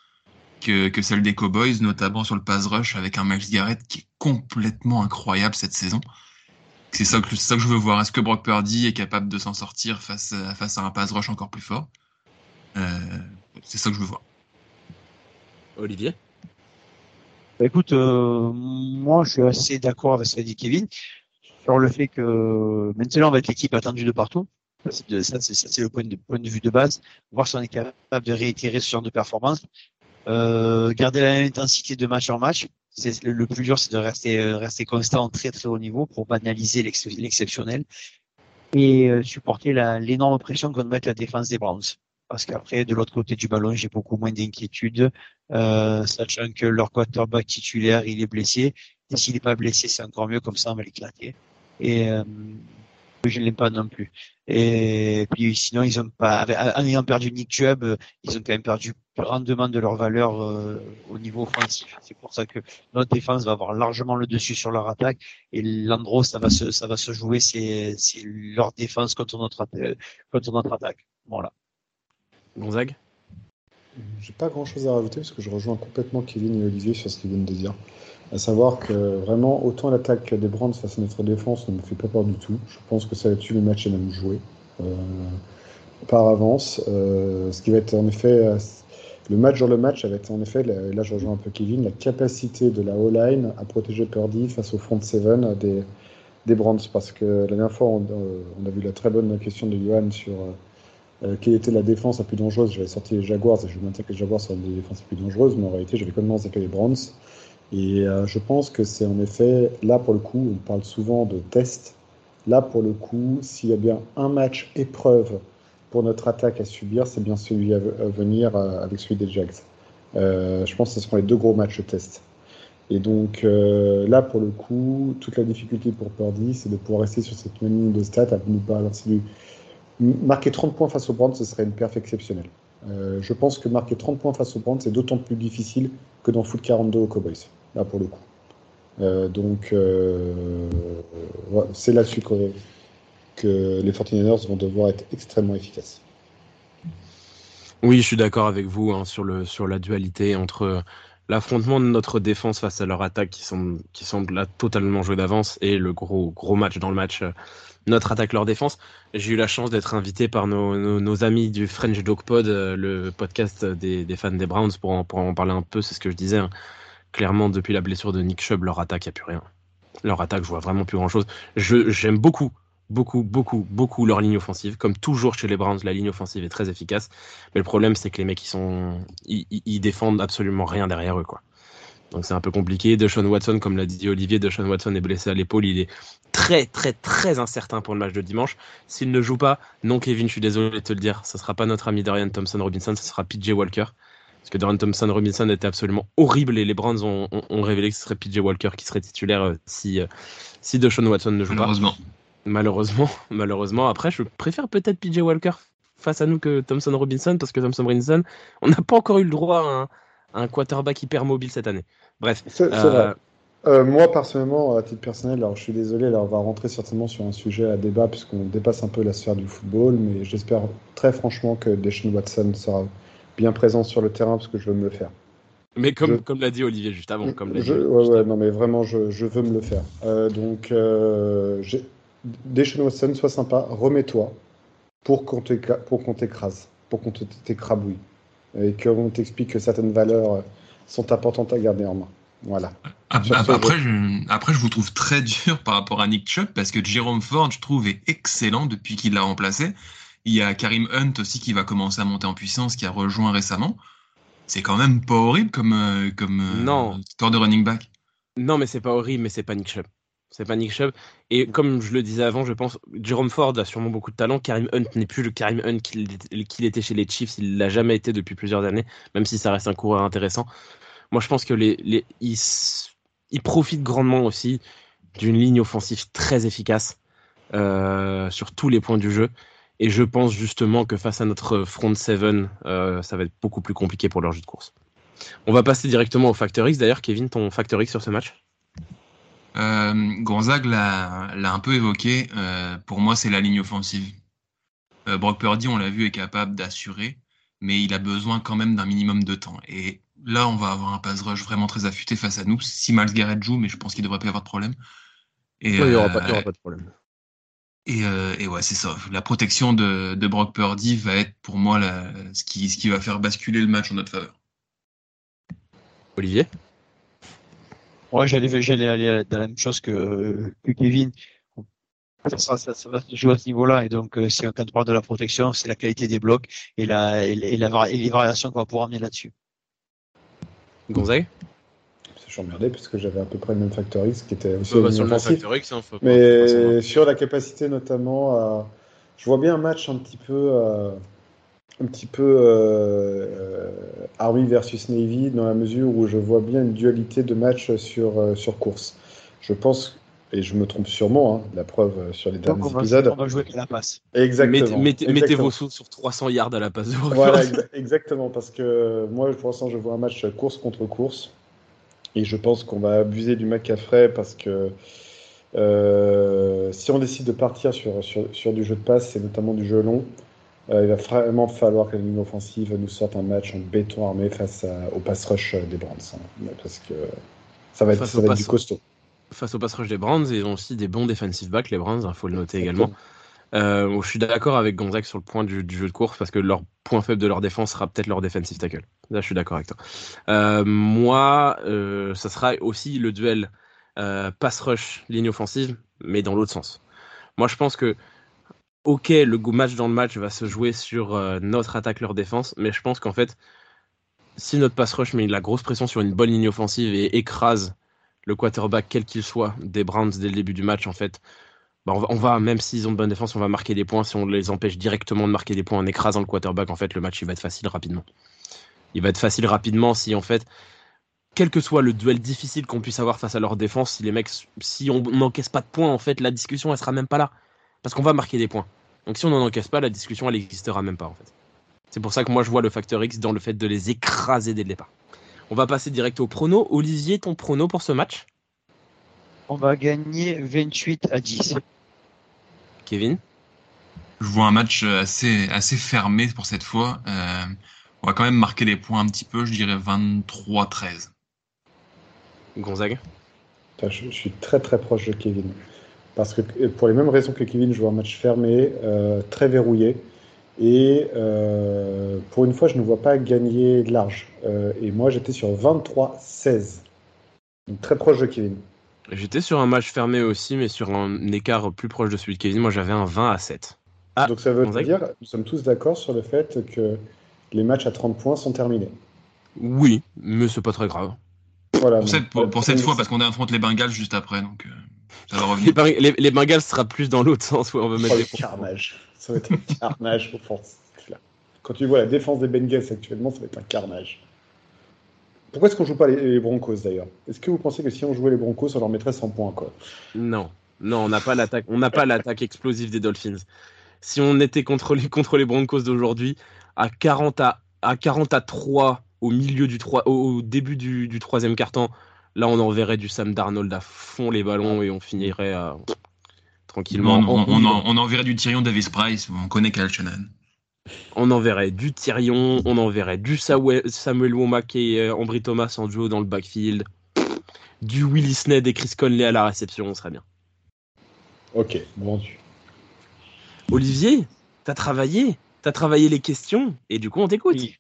que, que celle des Cowboys, notamment sur le pass rush avec un Miles Garrett qui est complètement incroyable cette saison. C'est ça, que, ça que je veux voir. Est-ce que Brock Purdy est capable de s'en sortir face à, face à un pass rush encore plus fort? Euh, C'est ça que je veux voir. Olivier? Écoute, euh, moi je suis assez d'accord avec ce qu'a dit Kevin sur le fait que maintenant on va être l'équipe attendue de partout. Ça, c'est le point de, point de vue de base. Voir si on est capable de réitérer ce genre de performance. Euh, garder la même intensité de match en match. C'est le, plus dur, c'est de rester, euh, rester constant très très haut niveau pour banaliser l'exceptionnel et euh, supporter l'énorme pression qu'on va mettre la défense des Browns parce qu'après, de l'autre côté du ballon, j'ai beaucoup moins d'inquiétude, euh, sachant que leur quarterback titulaire, il est blessé. Et s'il n'est pas blessé, c'est encore mieux, comme ça, on va l'éclater. Et euh, je ne l'aime pas non plus. Et puis sinon, ils ont pas, en ayant perdu Nick Chubb, ils ont quand même perdu grandement de leur valeur euh, au niveau offensif. C'est pour ça que notre défense va avoir largement le dessus sur leur attaque et l'endroit ça va se, ça va se jouer, c'est, leur défense contre notre, contre notre attaque. Voilà. Gonzague J'ai pas grand chose à rajouter parce que je rejoins complètement Kevin et Olivier sur ce qu'ils viennent de dire. À savoir que vraiment, autant l'attaque des Brands face à notre défense ne me fait pas peur du tout. Je pense que ça va tuer le match et même jouer euh, par avance. Euh, ce qui va être en effet. Euh, le match dans le match, va être en effet, là je rejoins un peu Kevin, la capacité de la O-line à protéger Purdy face au front seven des, des Brands. Parce que la dernière fois, on, on, a vu la très bonne question de Johan sur euh, quelle était la défense la plus dangereuse? J'avais sorti les Jaguars et je maintiens que les Jaguars sont les défenses les plus dangereuses, mais en réalité, j'avais complètement zappé les Browns. Et euh, je pense que c'est en effet, là pour le coup, on parle souvent de test. Là pour le coup, s'il y a bien un match épreuve pour notre attaque à subir, c'est bien celui à, venir euh, avec celui des Jags. je pense que ce seront les deux gros matchs test. Et donc là, pour le coup, toute la difficulté pour Purdy, c'est de pouvoir rester sur cette même ligne de stats, à nous balancer du, Marquer 30 points face aux Browns, ce serait une perf exceptionnelle. Euh, je pense que marquer 30 points face aux Browns, c'est d'autant plus difficile que d'en foutre 42 aux Cowboys, là pour le coup. Euh, donc, euh, c'est là-dessus que, que, les 49ers vont devoir être extrêmement efficaces. Oui, je suis d'accord avec vous hein, sur, le, sur la dualité entre l'affrontement de notre défense face à leur attaque qui semble, qui semble là totalement joué d'avance et le gros, gros match dans le match, notre attaque, leur défense. J'ai eu la chance d'être invité par nos, amis du French Dog Pod, euh, le podcast des, fans des Browns, pour en, parler un peu. C'est ce que je disais. Hein. Clairement, depuis la blessure de Nick Chubb, leur attaque, il n'y a plus rien. Leur attaque, je vois vraiment plus grand chose. J'aime beaucoup beaucoup, beaucoup, beaucoup leur ligne offensive. Comme toujours chez les Browns, la ligne offensive est très efficace. Mais le problème, c'est que les mecs, ils sont, ils, défendent absolument rien derrière eux, quoi. Donc c'est un peu compliqué. Deshaun Watson, comme l'a dit Olivier, Deshaun Watson est blessé à l'épaule. Il est très, très, très incertain pour le match de dimanche. S'il ne joue pas, non, Kevin, je suis désolé de te le dire, ce sera pas notre ami Dorian Thompson Robinson, ce sera PJ Walker. Parce que Dorian Thompson Robinson était absolument horrible et les Browns ont, ont, ont révélé que ce serait PJ Walker qui serait titulaire euh, si, euh, si Deshaun Watson ne joue pas. Malheureusement, malheureusement. Après, je préfère peut-être PJ Walker face à nous que Thompson Robinson parce que Thompson Robinson, on n'a pas encore eu le droit à un, à un, quarterback hyper mobile cette année. Bref. C'est euh... vrai. Euh, moi, personnellement, à titre personnel, alors je suis désolé, là, on va rentrer certainement sur un sujet à débat puisqu'on dépasse un peu la sphère du football, mais j'espère très franchement que Deshaun Watson sera bien présent sur le terrain parce que je veux me le faire. Mais comme, je... comme l'a dit Olivier juste avant. Comme je, ouais, ouais, non, mais vraiment, je, je veux me le faire. Euh, donc, euh, Deshaun Watson, sois sympa, remets-toi pour qu'on t'écrase, pour qu'on t'écrabouille. Et qu'on t'explique que certaines valeurs sont importantes à garder en main. Voilà. Après, après, je, après, je vous trouve très dur par rapport à Nick Chubb parce que Jerome Ford, je trouve, est excellent depuis qu'il l'a remplacé. Il y a Karim Hunt aussi qui va commencer à monter en puissance, qui a rejoint récemment. C'est quand même pas horrible comme, comme non. score de running back. Non, mais c'est pas horrible, mais c'est pas Nick Chubb. C'est pas Nick Chubb. Et comme je le disais avant, je pense Jerome Ford a sûrement beaucoup de talent. Karim Hunt n'est plus le Karim Hunt qu'il qu était chez les Chiefs. Il l'a jamais été depuis plusieurs années, même si ça reste un coureur intéressant. Moi, je pense que les, les ils profitent grandement aussi d'une ligne offensive très efficace euh, sur tous les points du jeu. Et je pense justement que face à notre front seven, euh, ça va être beaucoup plus compliqué pour leur jeu de course. On va passer directement au Factor X. D'ailleurs, Kevin, ton Factor X sur ce match? Euh, Gonzague l'a un peu évoqué. Euh, pour moi, c'est la ligne offensive. Euh, Brock Purdy, on l'a vu, est capable d'assurer, mais il a besoin quand même d'un minimum de temps. Et là, on va avoir un pass rush vraiment très affûté face à nous. Si Miles Garrett joue, mais je pense qu'il devrait pas y avoir de problème. Et, ouais, il n'y aura, aura, pas de problème. Et, et ouais, c'est ça. La protection de, de, Brock Purdy va être pour moi la, ce, qui, ce qui va faire basculer le match en notre faveur. Olivier? Ouais, j'allais, j'allais aller dans la même chose que, que Kevin. Ça, ça, ça, va se jouer à ce niveau-là. Et donc, euh, si on parle de la protection, c'est la qualité des blocs et, la, et, la, et les variations qu'on va pouvoir amener là-dessus. Gonzague? Je suis emmerdé parce que j'avais à peu près le même facteur X qui était aussi bah, sur le facteur X, hein, faut Mais sur la capacité notamment à... Je vois bien un match un petit peu... Euh un petit peu euh, Army versus Navy dans la mesure où je vois bien une dualité de match sur, euh, sur course. Je pense, et je me trompe sûrement, hein, la preuve sur les derniers on épisodes. Va, on va jouer avec la passe. Exactement. Mettez, exactement. mettez vos sous sur 300 yards à la passe. Voilà, exactement, parce que moi, pour l'instant, je vois un match course contre course. Et je pense qu'on va abuser du McCaffrey parce que euh, si on décide de partir sur, sur, sur du jeu de passe, et notamment du jeu long, euh, il va vraiment falloir que la ligne offensive nous sorte un match en béton armé face à, au pass rush des Brands. Hein, parce que ça va être, ça va être du costaud. Face au pass rush des Brands, ils ont aussi des bons defensive backs, les Brands, il hein, faut le noter également. Euh, je suis d'accord avec Gonzague sur le point du, du, jeu de course parce que leur point faible de leur défense sera peut-être leur defensive tackle. Là, je suis d'accord avec toi. Euh, moi, euh, ça sera aussi le duel euh, pass rush ligne offensive, mais dans l'autre sens. Moi, je pense que ok, le match dans le match va se jouer sur euh, notre attaque, leur défense, mais je pense qu'en fait, si notre pass rush met la grosse pression sur une bonne ligne offensive et écrase le quarterback, quel qu'il soit, des Browns dès le début du match, en fait, bah on, va, on, va, même s'ils ont de bonne défense, on va marquer des points. Si on les empêche directement de marquer des points en écrasant le quarterback, en fait, le match, il va être facile rapidement. Il va être facile rapidement si, en fait, quel que soit le duel difficile qu'on puisse avoir face à leur défense, si les mecs, si on n'encaisse pas de points, en fait, la discussion, elle sera même pas là. Parce qu'on va marquer des points. Donc si on n'en encaisse pas, la discussion, elle n'existera même pas en fait. C'est pour ça que moi je vois le facteur X dans le fait de les écraser dès le départ. On va passer direct au prono. Olivier, ton prono pour ce match? On va gagner 28 à 10. Kevin? Je vois un match assez, assez fermé pour cette fois. Euh, on va quand même marquer les points un petit peu, je dirais 23-13. Gonzague? Je, je, suis très très proche de Kevin. Parce que pour les mêmes raisons que Kevin, je vois un match fermé, euh, très verrouillé. Et euh, pour une fois, je ne vois pas gagner de large. Euh, et moi, j'étais sur 23-16. Donc très proche de Kevin. J'étais sur un match fermé aussi, mais sur un écart plus proche de celui de Kevin. Moi, j'avais un 20 à 7. Ah, Donc ça veut dire, nous sommes tous d'accord sur le fait que les matchs à 30 points sont terminés. Oui, mais c'est pas très grave. Voilà, pour, cette, pour, pour cette fois, parce qu'on affronte les Bengals juste après, donc euh, ça va revenir. Les, les, les, Bengals sera plus dans l'autre sens où on va mettre oh, des carnage. Ça va être un carnage au fond. Quand tu vois la défense des Bengals actuellement, ça va être un carnage. Pourquoi est-ce qu'on joue pas les, les Broncos d'ailleurs? Est-ce que vous pensez que si on jouait les Broncos, on leur mettrait 100 points quoi? Non, non, on n'a pas l'attaque, on n'a pas l'attaque explosive des Dolphins. Si on était contre les, contre les Broncos d'aujourd'hui, à 40 à, à 40 à 3 au milieu du 3, au, début du, du troisième carton, là on enverrait du Sam Darnold à fond les ballons et on finirait à... tranquillement. Non, on, on, on, enverrait du Tyrion Davis Price, on connaît Kyle Shannon. On enverrait du Tyrion, on enverrait du Samuel Womack et Ambry Thomas en duo dans le backfield, du Willis Ned et Chris Conley à la réception, on serait bien. Ok, vendu. Olivier, t'as travaillé, t'as travaillé les questions et du coup on t'écoute. Oui.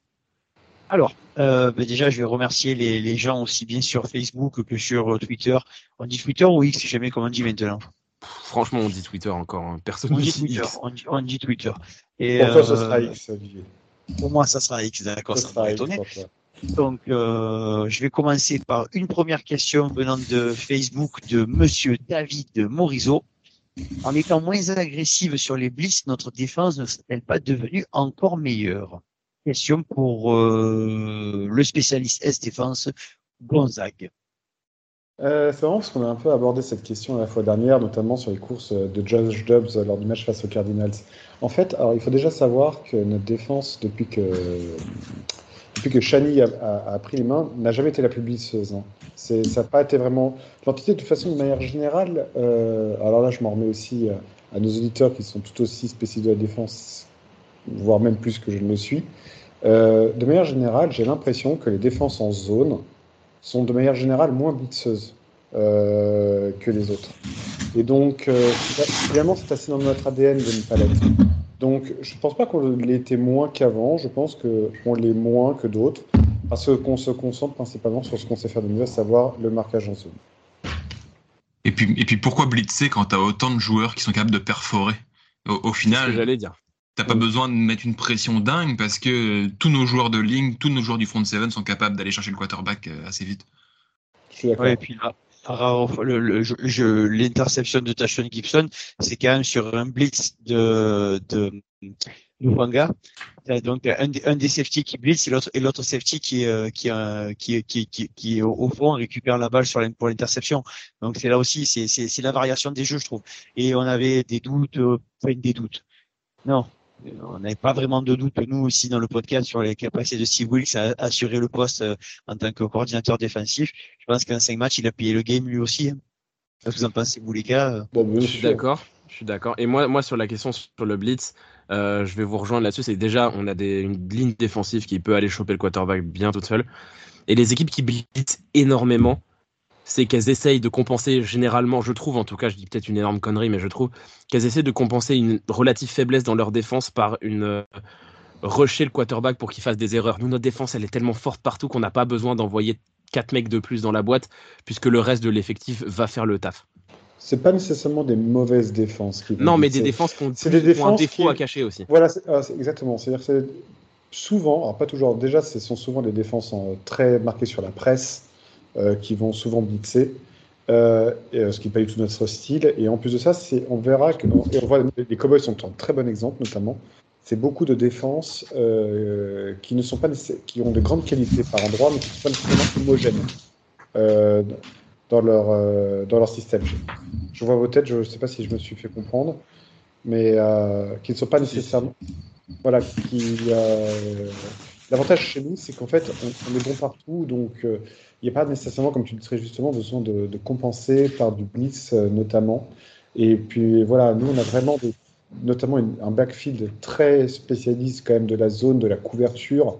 Alors, euh, ben déjà, je vais remercier les, les, gens aussi bien sur Facebook que sur Twitter. On dit Twitter ou X, je sais jamais comment on dit maintenant? Franchement, on dit Twitter encore. Hein. Personne on dit Twitter. X. On, dit, on dit, Twitter. Et, pour euh, toi, ce sera X, Olivier. Pour moi, ça sera X, d'accord. Ça Ça sera m'a X étonné. pour toi. Donc, euh, je vais commencer par une première question venant de Facebook de Monsieur David Morisot. En étant moins agressive sur les blitz, notre défense ne serait-elle pas devenue encore meilleure? Question pour euh, le spécialiste S défense Gonzague. Euh, c'est marrant parce qu'on a un peu abordé cette question la fois dernière, notamment sur les courses de Josh Dobbs lors du match face aux Cardinals. En fait, alors, il faut déjà savoir que notre défense, depuis que, depuis que Shani a, pris les mains, n'a jamais été la plus blitzeuse. Hein. Ça n'a pas été vraiment. L'entité, de toute façon, de manière générale, euh, alors là, je m'en remets aussi à nos auditeurs qui sont tout aussi spécialistes de la défense, voire même plus que je ne le suis. Euh, de manière générale, j'ai l'impression que les défenses en zone sont de manière générale moins blitzeuses euh, que les autres. Et donc, euh, finalement, c'est assez dans notre ADN de ne pas l'être. Donc, je ne pense pas qu'on l'était moins qu'avant, je pense qu'on l'est moins que d'autres, parce qu'on se concentre principalement sur ce qu'on sait faire de mieux, à savoir le marquage en zone. Et puis, et puis pourquoi blitzer quand tu as autant de joueurs qui sont capables de perforer? Au, au final, j'allais dire. T'as pas besoin de mettre une pression dingue parce que tous nos joueurs de ligne, tous nos joueurs du front seven sont capables d'aller chercher le quarterback euh, assez vite. Ouais, et puis là, l'interception de Tashon Gibson, c'est quand même sur un blitz de, de, de Wanga. Donc un, un des safety qui blitz et l'autre et l'autre safety qui euh, qui, euh, qui, qui, qui qui au, au fond récupère la balle sur la, pour l'interception. Donc c'est là aussi c'est c'est c'est la variation des jeux je trouve. Et on avait des doutes, euh, enfin des doutes. Non, on n'avait pas vraiment de doute, nous aussi, dans le podcast, sur les capacités de Steve Wilkes à assurer le poste euh, en tant que coordinateur défensif. Je pense qu'en cinq matchs, il a payé le game lui aussi. hein. Qu'est-ce que vous en pensez, vous, les gars Bon, bien Je suis d'accord. Je suis d'accord. Et moi, moi, sur la question sur le blitz, euh, je vais vous rejoindre là-dessus. C'est déjà, on a des, une ligne défensive qui peut aller choper le quarterback bien toute seule. Et les équipes qui blitzent énormément, c'est qu'elles essayent de compenser généralement, je trouve, en tout cas, je dis peut-être une énorme connerie, mais je trouve qu'elles essaient de compenser une relative faiblesse dans leur défense par une euh, rusher le quarterback pour qu'il fasse des erreurs. Nous, notre défense, elle est tellement forte partout qu'on n'a pas besoin d'envoyer quatre mecs de plus dans la boîte, puisque le reste de l'effectif va faire le taf. C'est pas nécessairement des mauvaises défenses. Qui Non, mais des défenses qui ont, des qui ont un défenses défaut qui- à cacher aussi. Voilà, ah, exactement. C'est-à-dire souvent, alors pas toujours, déjà, ce sont souvent des défenses en- très marquées sur la presse, euh, qui vont souvent blitzer, euh, euh, ce qui n'est pas du tout notre style. Et en plus de ça, c'est, on verra que, et on voit, les Cowboys sont un très bon exemple, notamment. C'est beaucoup de défenses euh, qui ne sont pas qui ont de grandes qualités par endroit, mais qui ne sont pas nécessairement homogènes euh, dans leur euh, dans leur système. Je vois vos têtes, je ne sais pas si je me suis fait comprendre, mais euh, qui ne sont pas nécessairement. Voilà, qui. euh, L'avantage chez nous, c'est qu'en fait, on, on est bon partout, donc euh, il n'y a pas nécessairement, comme tu le disais justement, besoin de, compenser par du blitz euh, notamment. Et puis voilà, nous, on a vraiment notamment un backfield très spécialiste quand même de la zone, de la couverture,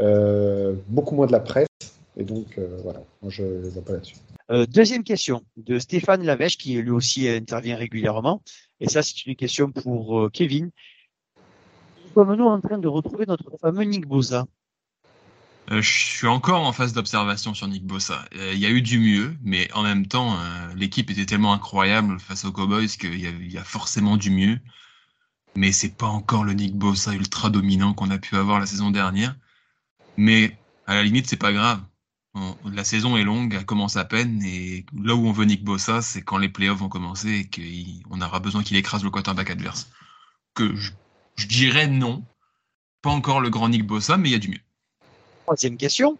euh, beaucoup moins de la presse. Et donc, euh, voilà, moi, je ne vois pas là-dessus. Deuxième question de Stéphane Lavèche, qui lui aussi intervient régulièrement. Et ça, c'est une question pour Kevin. Sommes-nous en train de retrouver notre fameux Nick Bosa je suis encore en phase d'observation sur Nick Bossa. Euh, il y a eu du mieux, mais en même temps, euh, l'équipe était tellement incroyable face aux Cowboys qu'il y, a- forcément du mieux. Mais c'est pas encore le Nick Bossa ultra dominant qu'on a pu avoir la saison dernière. Mais à la limite, c'est pas grave. La saison est longue, elle commence à peine, et là où on veut Nick Bossa, c'est quand les playoffs vont commencer et qu'on aura besoin qu'il écrase le quarterback adverse. Que je, je dirais non. Pas encore le grand Nick Bossa, mais il y a du mieux. Troisième question.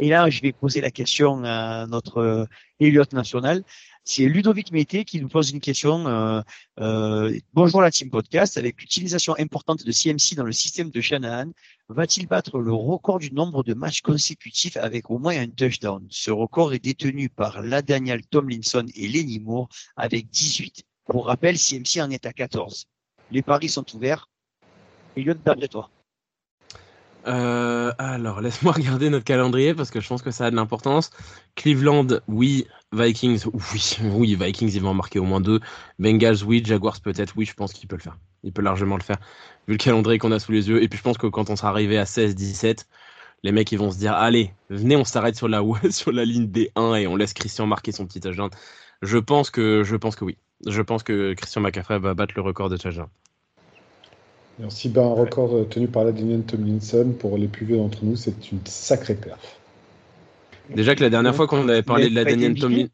Et là, je vais poser la question à notre euh, Elliot national. C'est Ludovic Mété qui nous pose une question. euh, euh, bonjour la team podcast. Avec l'utilisation importante de CMC dans le système de Shanahan, va-t-il battre le record du nombre de matchs consécutifs avec au moins un touchdown? Ce record est détenu par LaDaniel Tomlinson et Lenny Moore avec 18. Pour rappel, CMC en est à 14. Les paris sont ouverts. Elliot, d'après toi. Euh, alors, laisse-moi regarder notre calendrier parce que je pense que ça a de l'importance. Cleveland, oui. Vikings, oui. Oui, Vikings, ils vont en marquer au moins deux. Bengals, oui. Jaguars, peut-être, oui. Je pense qu'il peut le faire. Il peut largement le faire. Vu le calendrier qu'on a sous les yeux. Et puis, je pense que quand on sera arrivé à 16, 17, les mecs, ils vont se dire Allez, venez, on s'arrête sur la, sur la ligne D1 et on laisse Christian marquer son petit touchdown. Je pense que, je pense que oui. Je pense que Christian McCaffrey va battre le record de touchdown. Et aussi, ben, un record euh, tenu par Ladinian Tomlinson, pour les plus vieux d'entre nous, c'est une sacrée perf. Déjà que la dernière fois qu'on avait parlé de la avait pas été Daniel MVP? Tomlin.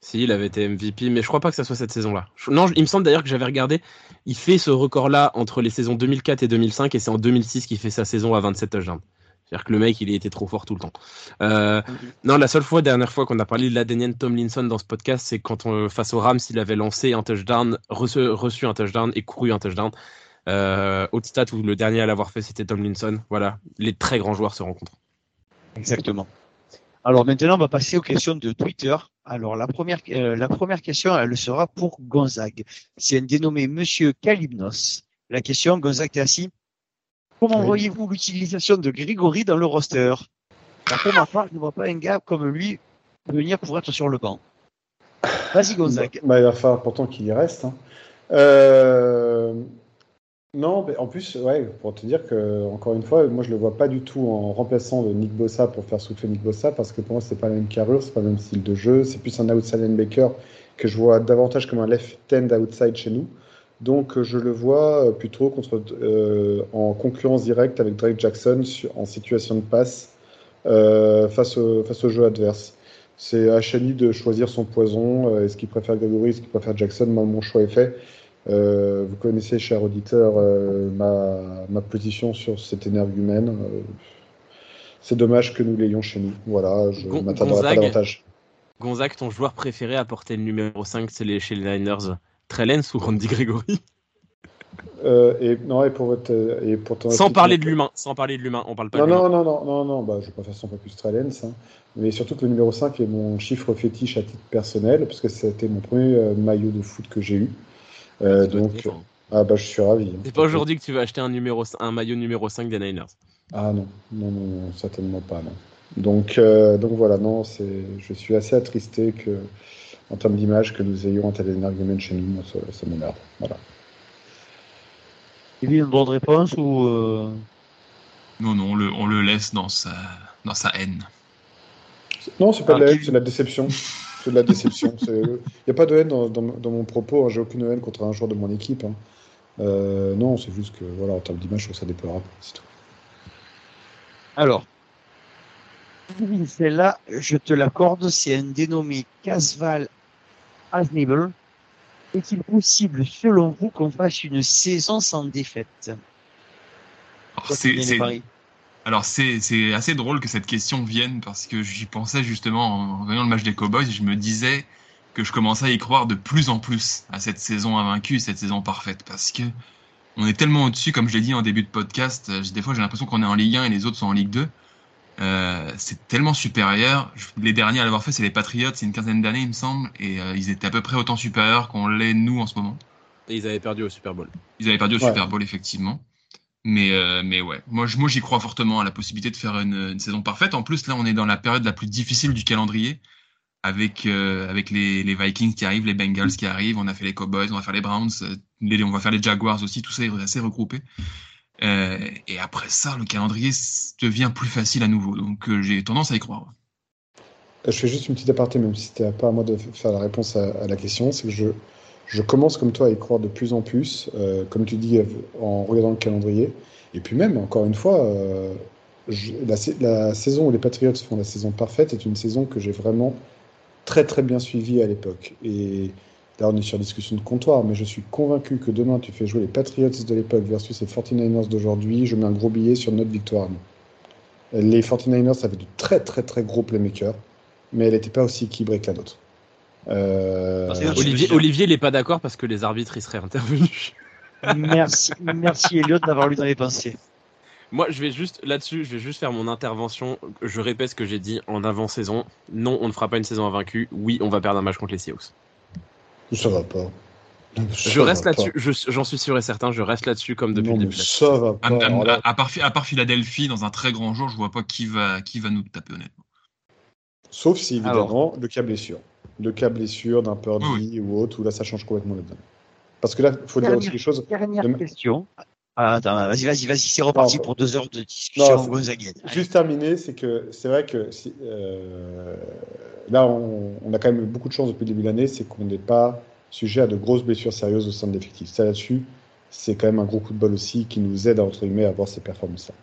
Si, il avait été MVP, mais je crois pas que ça soit cette saison-là. Je- Non, je- il me semble d'ailleurs que j'avais regardé. Il fait ce record-là entre les saisons 2004 et 2005, et c'est en 2006 qu'il fait sa saison à 27 touchdowns. C'est-à-dire que le mec, il était trop fort tout le temps. Euh, non, la seule fois, dernière fois qu'on a parlé de l'Adenian Tomlinson dans ce podcast, c'est quand on, face aux Rams, il avait lancé un touchdown, reçu, reçu un touchdown et couru un touchdown. Euh, au stat où le dernier à l'avoir fait, c'était Tomlinson. Voilà, les très grands joueurs se rencontrent. Exactement. Alors maintenant, on va passer aux questions de Twitter. Alors la première, euh, la première question, elle sera pour Gonzague. C'est un dénommé Monsieur Kalibnos. La question, Gonzague, t'es assis Comment Oui. voyez-vous l'utilisation de Grégory dans le roster? Car Pour ma part, je ne vois pas un gars comme lui venir pour être sur le banc. Vas-y Gonzague. Bah, il va falloir pourtant qu'il y reste. hein. Euh, Non, mais en plus, ouais, pour te dire que, encore une fois, moi je le vois pas du tout en remplaçant le Nick Bossa pour faire souffler Nick Bossa, parce que pour moi, c'est pas la même carrure, c'est pas le même style de jeu, c'est plus un outside linebacker que je vois davantage comme un left end outside chez nous. Donc, euh, je le vois euh, plutôt contre, euh, en concurrence directe avec Drake Jackson en situation de passe euh, face, au, face au jeu adverse. C'est à Chani de choisir son poison. euh, Est-ce qu'il préfère Gregory, est-ce qu'il préfère Jackson? Moi, mon choix est fait. Euh, vous connaissez, cher auditeur, euh, ma, ma position sur cet énergumène. Euh, c'est dommage que nous l'ayons chez nous. Voilà, je ne m'attarderai pas Gonzague. davantage. Gonzague, ton joueur préféré à porter le numéro 5 c'est les- chez les Niners Trellens ou Randy Gregory? Et, non, et pour votre, et pour ton Sans parler de l'humain, sans parler de l'humain, on parle pas Non, de non, non, non, non, non, bah, je préfère son pas plus Strelens, hein. mais surtout que le numéro 5 est mon chiffre fétiche à titre personnel, parce que c'était mon premier maillot de foot que j'ai eu. Euh, donc, défendre. ah bah, je suis ravi. hein. C'est pas aujourd'hui que tu vas acheter un, numéro, un maillot numéro 5 des Niners. Ah non, non, non, non, certainement pas, non. Donc, euh, donc voilà, non, c'est, je suis assez attristé que, en termes d'image, que nous ayons un tel énergumène chez nous, ça, ça m'énerve. Voilà. Il y a une bonne réponse ou euh, Non, non, on le, on le laisse dans sa, dans sa haine. Non, c'est pas Ah, de la haine, Kevin. c'est de la déception. C'est de la déception. Il n'y a pas de haine dans, dans- dans mon propos. hein. J'ai aucune haine contre un joueur de mon équipe. hein. Euh, non, c'est juste que, voilà, en termes d'image, je trouve ça déplorable. C'est tout. Alors, celle-là, je te l'accorde, c'est un dénommé Casval Asnable. Est-il possible, selon vous, qu'on fasse une saison sans défaite qui c'est- Alors c'est c'est assez drôle que cette question vienne parce que j'y pensais justement en voyant le match des Cowboys, je me disais que je commençais à y croire de plus en plus à cette saison invaincue, cette saison parfaite parce que on est tellement au-dessus, comme je l'ai dit en début de podcast, euh, des fois j'ai l'impression qu'on est en Ligue 1 et les autres sont en Ligue 2. Euh, c'est tellement supérieur. Les derniers à l'avoir fait, c'est les Patriots, c'est une quinzaine d'années, il me semble, et euh, ils étaient à peu près autant supérieurs qu'on l'est nous en ce moment. Et ils avaient perdu au Super Bowl. Ils avaient perdu au Ouais. Super Bowl, effectivement. Mais, euh, mais ouais, moi, moi j'y crois fortement à la possibilité de faire une, saison parfaite. En plus, là, on est dans la période la plus difficile du calendrier, avec, euh, avec les, les, Vikings qui arrivent, les Bengals qui arrivent, on a fait les Cowboys, on va faire les Browns, les, on va faire les Jaguars aussi, tout ça est assez regroupé. Euh, et après ça, le calendrier devient plus facile à nouveau. Donc euh, j'ai tendance à y croire. Je fais juste une petite aparté, même si c'était pas à moi de faire la réponse à, à la question, c'est que je, je commence comme toi à y croire de plus en plus, euh, comme tu dis, en regardant le calendrier. Et puis même, encore une fois, euh, je, la, la, saison où les Patriots font la saison parfaite est une saison que j'ai vraiment très très bien suivie à l'époque. Et là, on est sur discussion de comptoir, mais je suis convaincu que demain, tu fais jouer les Patriots de l'époque versus les 49ers d'aujourd'hui, je mets un gros billet sur notre victoire. Les 49ers avaient de très très très gros playmakers, mais elle n'était pas aussi équilibrée que la nôtre. Euh... Olivier, Olivier, il n'est pas d'accord parce que les arbitres, ils seraient intervenus. merci, merci Elliot d'avoir lu dans les pensées. Moi, je vais juste là-dessus, je vais juste faire mon intervention. Je répète ce que j'ai dit en avant-saison. Non, on ne fera pas une saison invaincue. Oui, on va perdre un match contre les Seahawks. Ça va pas. Ça je reste là-dessus, j'en suis sûr et certain, je reste là-dessus comme depuis non, le début. Ça va pas. À, à, à, part, à, part, Philadelphie, dans un très grand jour, je vois pas qui va, qui va nous taper honnêtement. Sauf si, évidemment, Alors. le cas blessure. Le cas blessure d'un Purdy oui. ou autre, où là, ça change complètement le donne. Parce que là, il faut dernière, dire aussi les choses. Dernière de... question. Ah, attends, vas-y, vas-y, vas-y, c'est reparti pour deux heures de discussion gonzaguienne. Juste terminé, c'est que c'est vrai que si, euh, là, on, on, a quand même beaucoup de chance depuis le début de l'année, c'est qu'on n'est pas sujet à de grosses blessures sérieuses au sein de l'effectif. Ça là-dessus, c'est quand même un gros coup de bol aussi qui nous aide, entre guillemets, à avoir ces performances-là.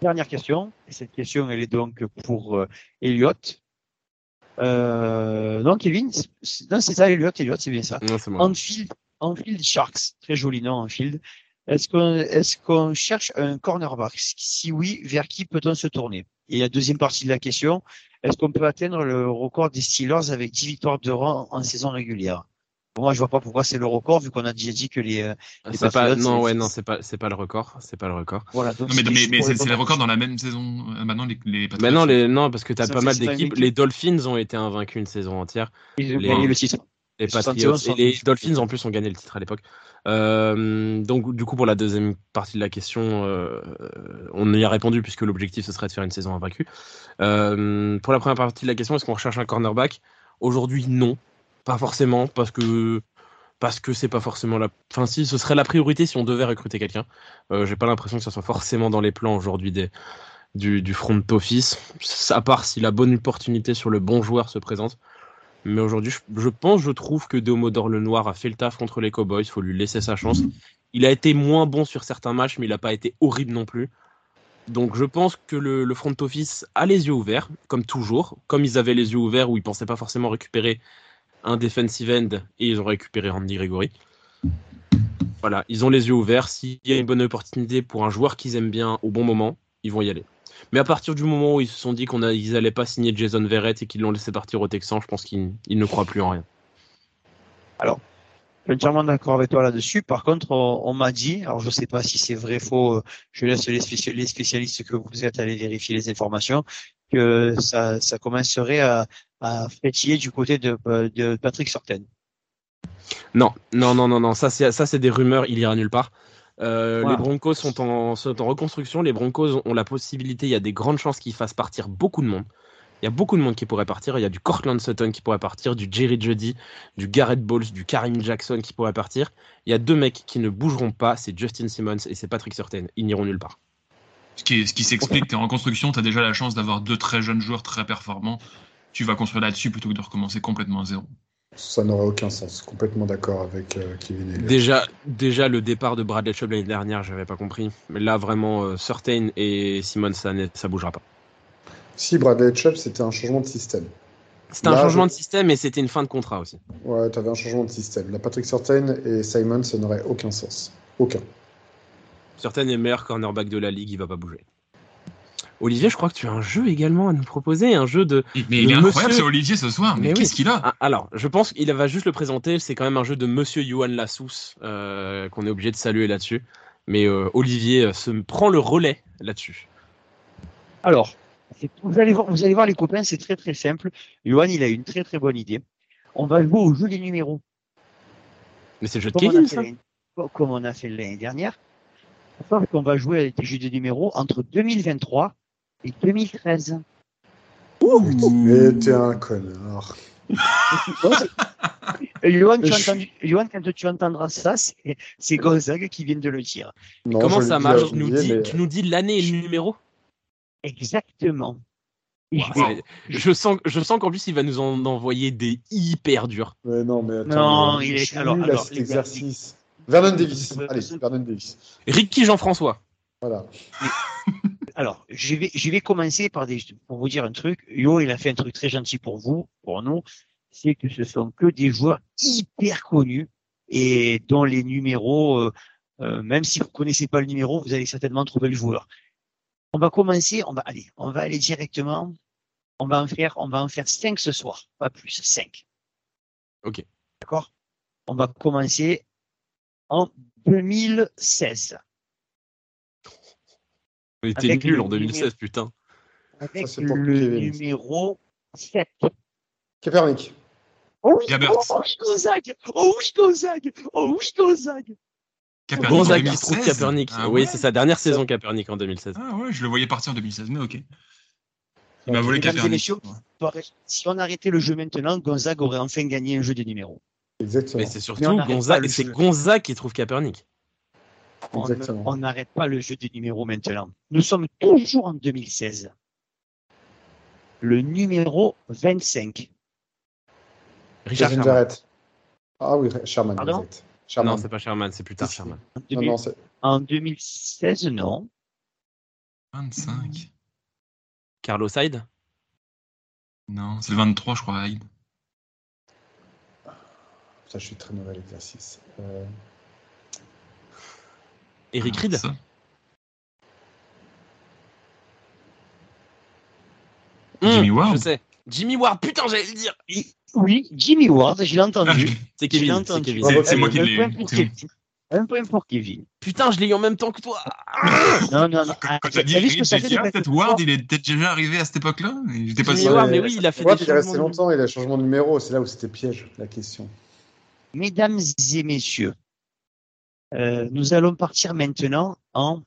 Dernière question, et cette question, elle est donc pour euh, Elliot. Euh, non, Kevin, non, c'est ça, Elliot, Elliot, c'est bien ça. Anfield, Anfield Sharks, très joli nom, Anfield. Est-ce qu'on est qu'on cherche un cornerback? Si oui, vers qui peut-on se tourner? Et la deuxième partie de la question, est-ce qu'on peut atteindre le record des Steelers avec 10 victoires de rang en saison régulière? Moi, je vois pas pourquoi c'est le record, vu qu'on a déjà dit que les. Euh, les pas, non, ouais, non, c'est pas, c'est pas le record, c'est pas le record. Voilà. Donc non, mais, mais, mais c'est le record dans la même saison. Euh, maintenant, les, les Mais non, les, non, parce que t'as pas mal d'équipes. Les Dolphins ont été invaincus une saison entière. Ils ont les, gagné le titre. Les Patriots et les Dolphins en plus ont gagné le titre à l'époque. Euh, donc du coup pour la deuxième partie de la question, euh, on y a répondu puisque l'objectif ce serait de faire une saison invaincue. Euh, pour la première partie de la question, est-ce qu'on recherche un cornerback? Aujourd'hui non, pas forcément parce que parce que c'est pas forcément la. Enfin si, ce serait la priorité si on devait recruter quelqu'un. Euh, J'ai pas l'impression que ça soit forcément dans les plans aujourd'hui des du, du front office, à part si la bonne opportunité sur le bon joueur se présente. Mais aujourd'hui, je, je, pense, je trouve que Deomodor le Noir a fait le taf contre les Cowboys. Il faut lui laisser sa chance. Il a été moins bon sur certains matchs, mais il n'a pas été horrible non plus. Donc je pense que le, le, front office a les yeux ouverts, comme toujours. Comme ils avaient les yeux ouverts où ils pensaient pas forcément récupérer un defensive end et ils ont récupéré Randy Gregory. Voilà, ils ont les yeux ouverts. S'il y a une bonne opportunité pour un joueur qu'ils aiment bien au bon moment, ils vont y aller. Mais à partir du moment où ils se sont dit qu'ils n'allaient pas signer Jason Verrett et qu'ils l'ont laissé partir au Texan, je pense qu'ils ne croient plus en rien. Alors, je suis entièrement d'accord avec toi là-dessus. Par contre, on, m'a dit, alors je ne sais pas si c'est vrai faux, je laisse les, spécialistes que vous êtes aller vérifier les informations, que ça, ça commencerait à, à frétiller du côté de, de Patrick Sorten. Non, non, non, non, non, ça c'est des rumeurs, il ira nulle part. Euh, wow. Les Broncos sont en, sont en, reconstruction. Les Broncos ont la possibilité, il y a des grandes chances qu'ils fassent partir beaucoup de monde. Il y a beaucoup de monde qui pourrait partir. Il y a du Cortland Sutton qui pourrait partir, du Jerry Jeudy, du Garrett Bowles, du Karim Jackson qui pourrait partir. Il y a deux mecs qui ne bougeront pas, c'est Justin Simmons et c'est Patrick Surtain. Ils n'iront nulle part. Ce qui, ce qui s'explique, tu es en reconstruction, tu as déjà la chance d'avoir deux très jeunes joueurs très performants. Tu vas construire là-dessus plutôt que de recommencer complètement à zéro. Ça n'aurait aucun sens. Complètement d'accord avec euh, Kevin. Et déjà, déjà, le départ de Bradley Chubb l'année dernière, j'avais pas compris. Mais là, vraiment, euh, Certain et Simon, ça, ça bougera pas. Si, Bradley Chubb, c'était un changement de système. C'était un changement je... de système et c'était une fin de contrat aussi. Ouais, tu avais un changement de système. La Patrick Certain et Simon, ça n'aurait aucun sens. Aucun. Certain est le meilleur cornerback de la ligue, il va pas bouger. Olivier, je crois que tu as un jeu également à nous proposer, un jeu de. Mais il est monsieur... incroyable, c'est Olivier ce soir. Mais, mais qu'est-ce oui. qu'il a Ah, Alors, je pense qu'il va juste le présenter. C'est quand même un jeu de Monsieur Johan Lassous euh, qu'on est obligé de saluer là-dessus. Mais euh, Olivier se prend le relais là-dessus. Alors, vous allez, voir, vous allez voir les copains, c'est très très simple. Johan, il a une très très bonne idée. On va jouer au jeu des numéros. Mais c'est le jeu de Kevin, ça Comme on a fait l'année dernière. Sauf qu'on va jouer avec des jeux de numéros entre 2023 et 2013. Et t'es un connard. Tu Je entendu, Johan, quand tu entendras ça, c'est Gonzague qui vient de le dire. Non, Comment ça marche tu nous, dis, mais- tu nous dis l'année et le numéro Exactement. Je Wow. vais- Je sens, je sens qu'en plus, il va nous en envoyer des hyper durs. Non, mais attends. Non, mais il est- alors- alors, cet exercice. Vernon Davis. Allez, Vernon Davis. Ricky Jean-François. Voilà. Alors, je vais, je vais commencer par des, pour vous dire un truc. Yo, il a fait un truc très gentil pour vous, pour nous. C'est que ce sont que des joueurs hyper connus et dont les numéros, euh, euh, même si vous connaissez pas le numéro, vous allez certainement trouver le joueur. On va commencer, on va aller, on va aller directement. On va en faire, on va en faire cinq ce soir, pas plus, cinq. Ok. D'accord? On va commencer en 2016 On était Avec le en 2016, putain. avec pour le numéro 7. Kaepernick. Oh oui, Gabert. oh oui, Gonzague Oh oui, Gonzague Oh oui, Gonzague Capernic Gonzague qui trouve 2016. Kaepernick. Ah oui, ouais c'est sa dernière saison Kaepernick en 2016. Ah ouais, je le voyais partir en 2016, mais ok. Il m'a volé Capernic. Ouais. Si on arrêtait le jeu maintenant, Gonzague aurait enfin gagné un jeu de numéros. Exactement. Mais c'est Mais surtout on n'arrête pas Gonzague, le c'est jeu. Gonzague qui trouve Kaepernick. On Exactement. on n'arrête pas le jeu de numéros maintenant. Nous sommes toujours en 2016. Le numéro 25. Richard Sherman. Jarrett. Ah oui, Sherman. Pardon exact. Sherman. Non, c'est pas Sherman, c'est plus tard Si, si. Sherman. En, non, 2000 non, c'est- en 2016, non. 25. Carlos Hyde Non, c'est le 23, je crois, Hyde. Ça, je suis très mauvais à l'exercice. Euh, Eric Ah, Reed Jimmy Ward Je sais. Jimmy Ward, putain, j'allais le dire. Oui, Jimmy Ward, je l'ai Ah, entendu. C'est Je l'ai Kevin, c'est entendu. Kevin. C'est moi qui Un l'ai. Un point pour Kevin. Putain, je l'ai eu en même temps que toi. Non, non, non. Quand t'as dit T'as ce Reed, j'ai dit, ah, peut-être Ward, il est peut-être déjà arrivé à cette époque-là. mais J'étais pas Jimmy sûr. Ward, mais oui, il a fait Ward, des il est resté longtemps, il a changement de numéro. C'est là où c'était piège, la question. Mesdames et messieurs, euh, nous allons partir maintenant en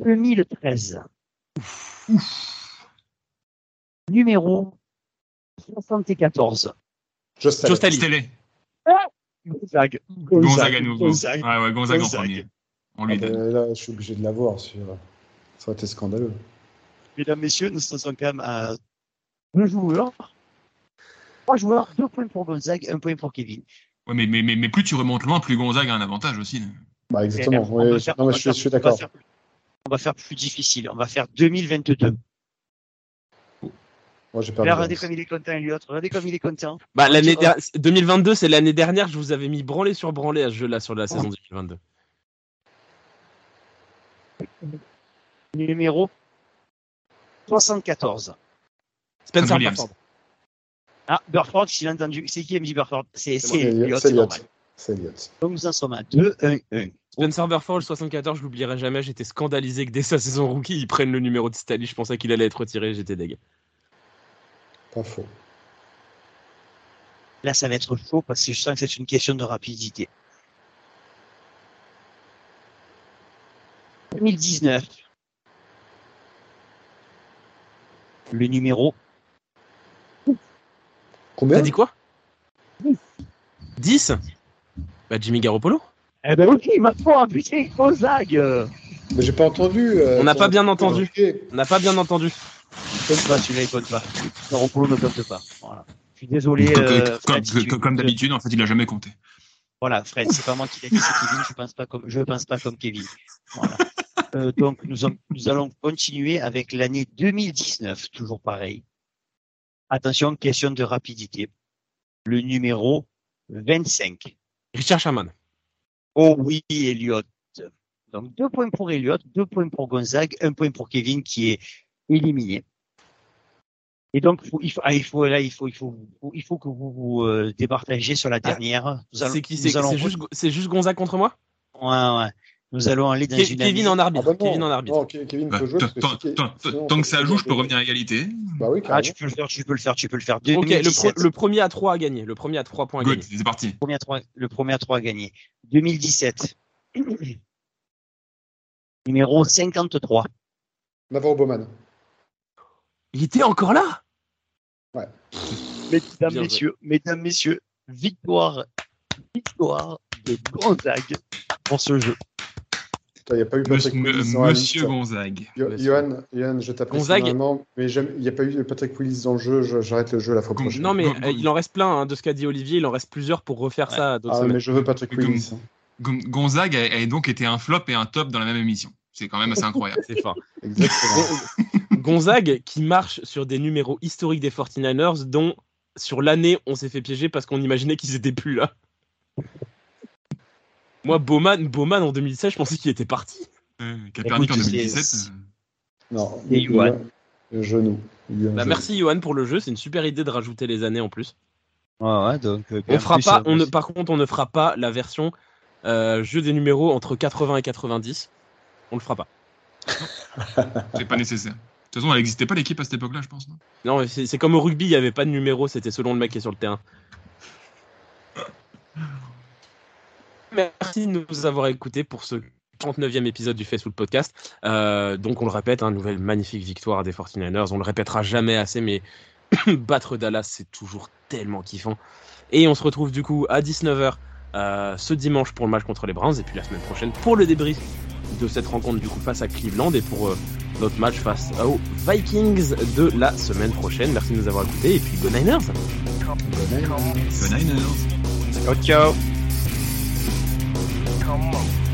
2013. Numéro 74. Just Joe Staley. Stélé. Gonzague. Gonzague à nouveau. Gonzague. Ouais, ouais, Gonzague en Gonzague. premier. On Ah lui ben, donne. là, je suis obligé de l'avoir. Ça aurait été scandaleux. Mesdames, messieurs, nous sommes quand même à deux joueurs. Trois joueurs, deux points pour Gonzague, un point pour Kevin. Ouais, mais, mais, mais, mais plus tu remontes loin, plus Gonzague a un avantage aussi. Bah, exactement. Ouais, va je- faire- non, on mais va je, suis- faire- je suis on va d'accord. On va faire plus difficile. On va faire 2022. Moi, j'ai perdu. Là, regardez comme il est content, Elliot. Regardez comme il est content. Bah, l'année Oh. der- 2022, c'est l'année dernière, je vous avais mis branlé sur branlé à ce jeu-là sur la saison 2022. Numéro 74. Spencer Williams. Ah, Burford, j'ai entendu. C'est qui MJ Burford? C'est c'est C'est Elliot, Elliott, c'est Elliott. normal. C'est Elliot. Donc nous en sommes à 2, 1, 1. Spencer Burford, le 74, je l'oublierai jamais. J'étais scandalisé que dès sa saison rookie, il prenne le numéro de Stali. Je pensais qu'il allait être retiré, j'étais deg. Pas faux. Là, ça va être chaud parce que je sens que c'est une question de rapidité. 2019. Le numéro Combien T'as dit quoi 10 Bah, Jimmy Garoppolo Eh ben oui, ma foi, putain, Gonzague Mais j'ai pas entendu. euh, On n'a pas bien entendu. Ok. On n'a pas bien entendu. compte pas, celui-là, il compte pas. Garoppolo ne compte pas. Voilà. Je suis désolé. Comme, euh, comme- Fred, comme- si tu- comme- comme d'habitude, en fait, il a jamais compté. Voilà, Fred, c'est pas moi qui l'ai dit, c'est Kevin. Je pense pas comme, je pense pas comme Kevin. Voilà. Euh, donc, nous, en- nous allons continuer avec l'année 2019, toujours pareil. Attention, question de rapidité. Le numéro 25. Richard Sherman. Oh oui, Elliot. Donc, deux points pour Elliot, deux points pour Gonzague, un point pour Kevin qui est éliminé. Et donc, il faut, il faut, ah, il faut là, il faut, il faut, il faut que vous vous euh, départagiez sur la dernière. Nous allons- C'est qui c'est juste, c'est juste Gonzague contre moi? Ouais, ouais. Nous allons aller dans une Kevin en Ah arbitre. non. Kevin en arbitre. Kevin Bah, peut jouer. tant- que ça joue, je peux revenir à égalité. Bah oui, Ah, tu peux le faire, tu peux le faire, tu peux le faire. Ok, le, 2017. pro- le premier à 3 à gagner. Le premier à 3 points à gagner. c'est parti. Le premier à trois, le premier à trois à gagner. 2017. Numéro 53. Navarro Bowman. Il était encore là? Mesdames, Bien joué. messieurs, mesdames, messieurs, victoire, victoire de Gonzague pour ce jeu. Il n'y a pas eu Patrick Monsieur, Willis dans la Monsieur liste. Gonzague. Yo-. Johan, Johan, je t'apprécie Gonzague. vraiment, mais il n'y a pas eu Patrick Willis dans le jeu, je- j'arrête le jeu la fois Gon- prochaine. Non, mais euh, il en reste plein hein, de ce qu'a dit Olivier. Il en reste plusieurs pour refaire ça à d'autres Ah, semaines. mais je veux Patrick Willis. Gon- Gonzague a, a donc été un flop et un top dans la même émission. C'est quand même assez incroyable. C'est fort. Gonzague qui marche sur des numéros historiques des 49ers dont sur l'année on s'est fait piéger parce qu'on imaginait qu'ils étaient plus là. Moi, Bowman, Bowman en 2016, je pensais qu'il était parti. Euh, Kaepernick en Écoute, 2017. c'est- euh, non, Et Johan. Le genou. Bah, genou. merci Johan pour le jeu, c'est une super idée de rajouter les années en plus. Ouais, ouais, donc. euh, On fera plus, pas, euh, on ne, par contre, on ne fera pas la version euh, jeu des numéros entre 80 et 90. On le fera pas. C'est pas nécessaire. De toute façon, elle n'existait pas l'équipe à cette époque-là, je pense. non? Non, c'est comme au rugby, il n'y avait pas de numéro, c'était selon le mec qui est sur le terrain. Merci de nous avoir écoutés pour ce 39e épisode du Facebook Podcast. Euh, donc, on le répète, une nouvelle magnifique victoire des 49ers. On le répétera jamais assez, mais battre Dallas, c'est toujours tellement kiffant. Et on se retrouve du coup à 19h euh, ce dimanche pour le match contre les Browns, et puis la semaine prochaine pour le débrief de cette rencontre du coup face à Cleveland et pour euh, notre match face aux Vikings de la semaine prochaine. Merci de nous avoir écoutés et puis go Niners The Niners. Ciao, ciao. Come on.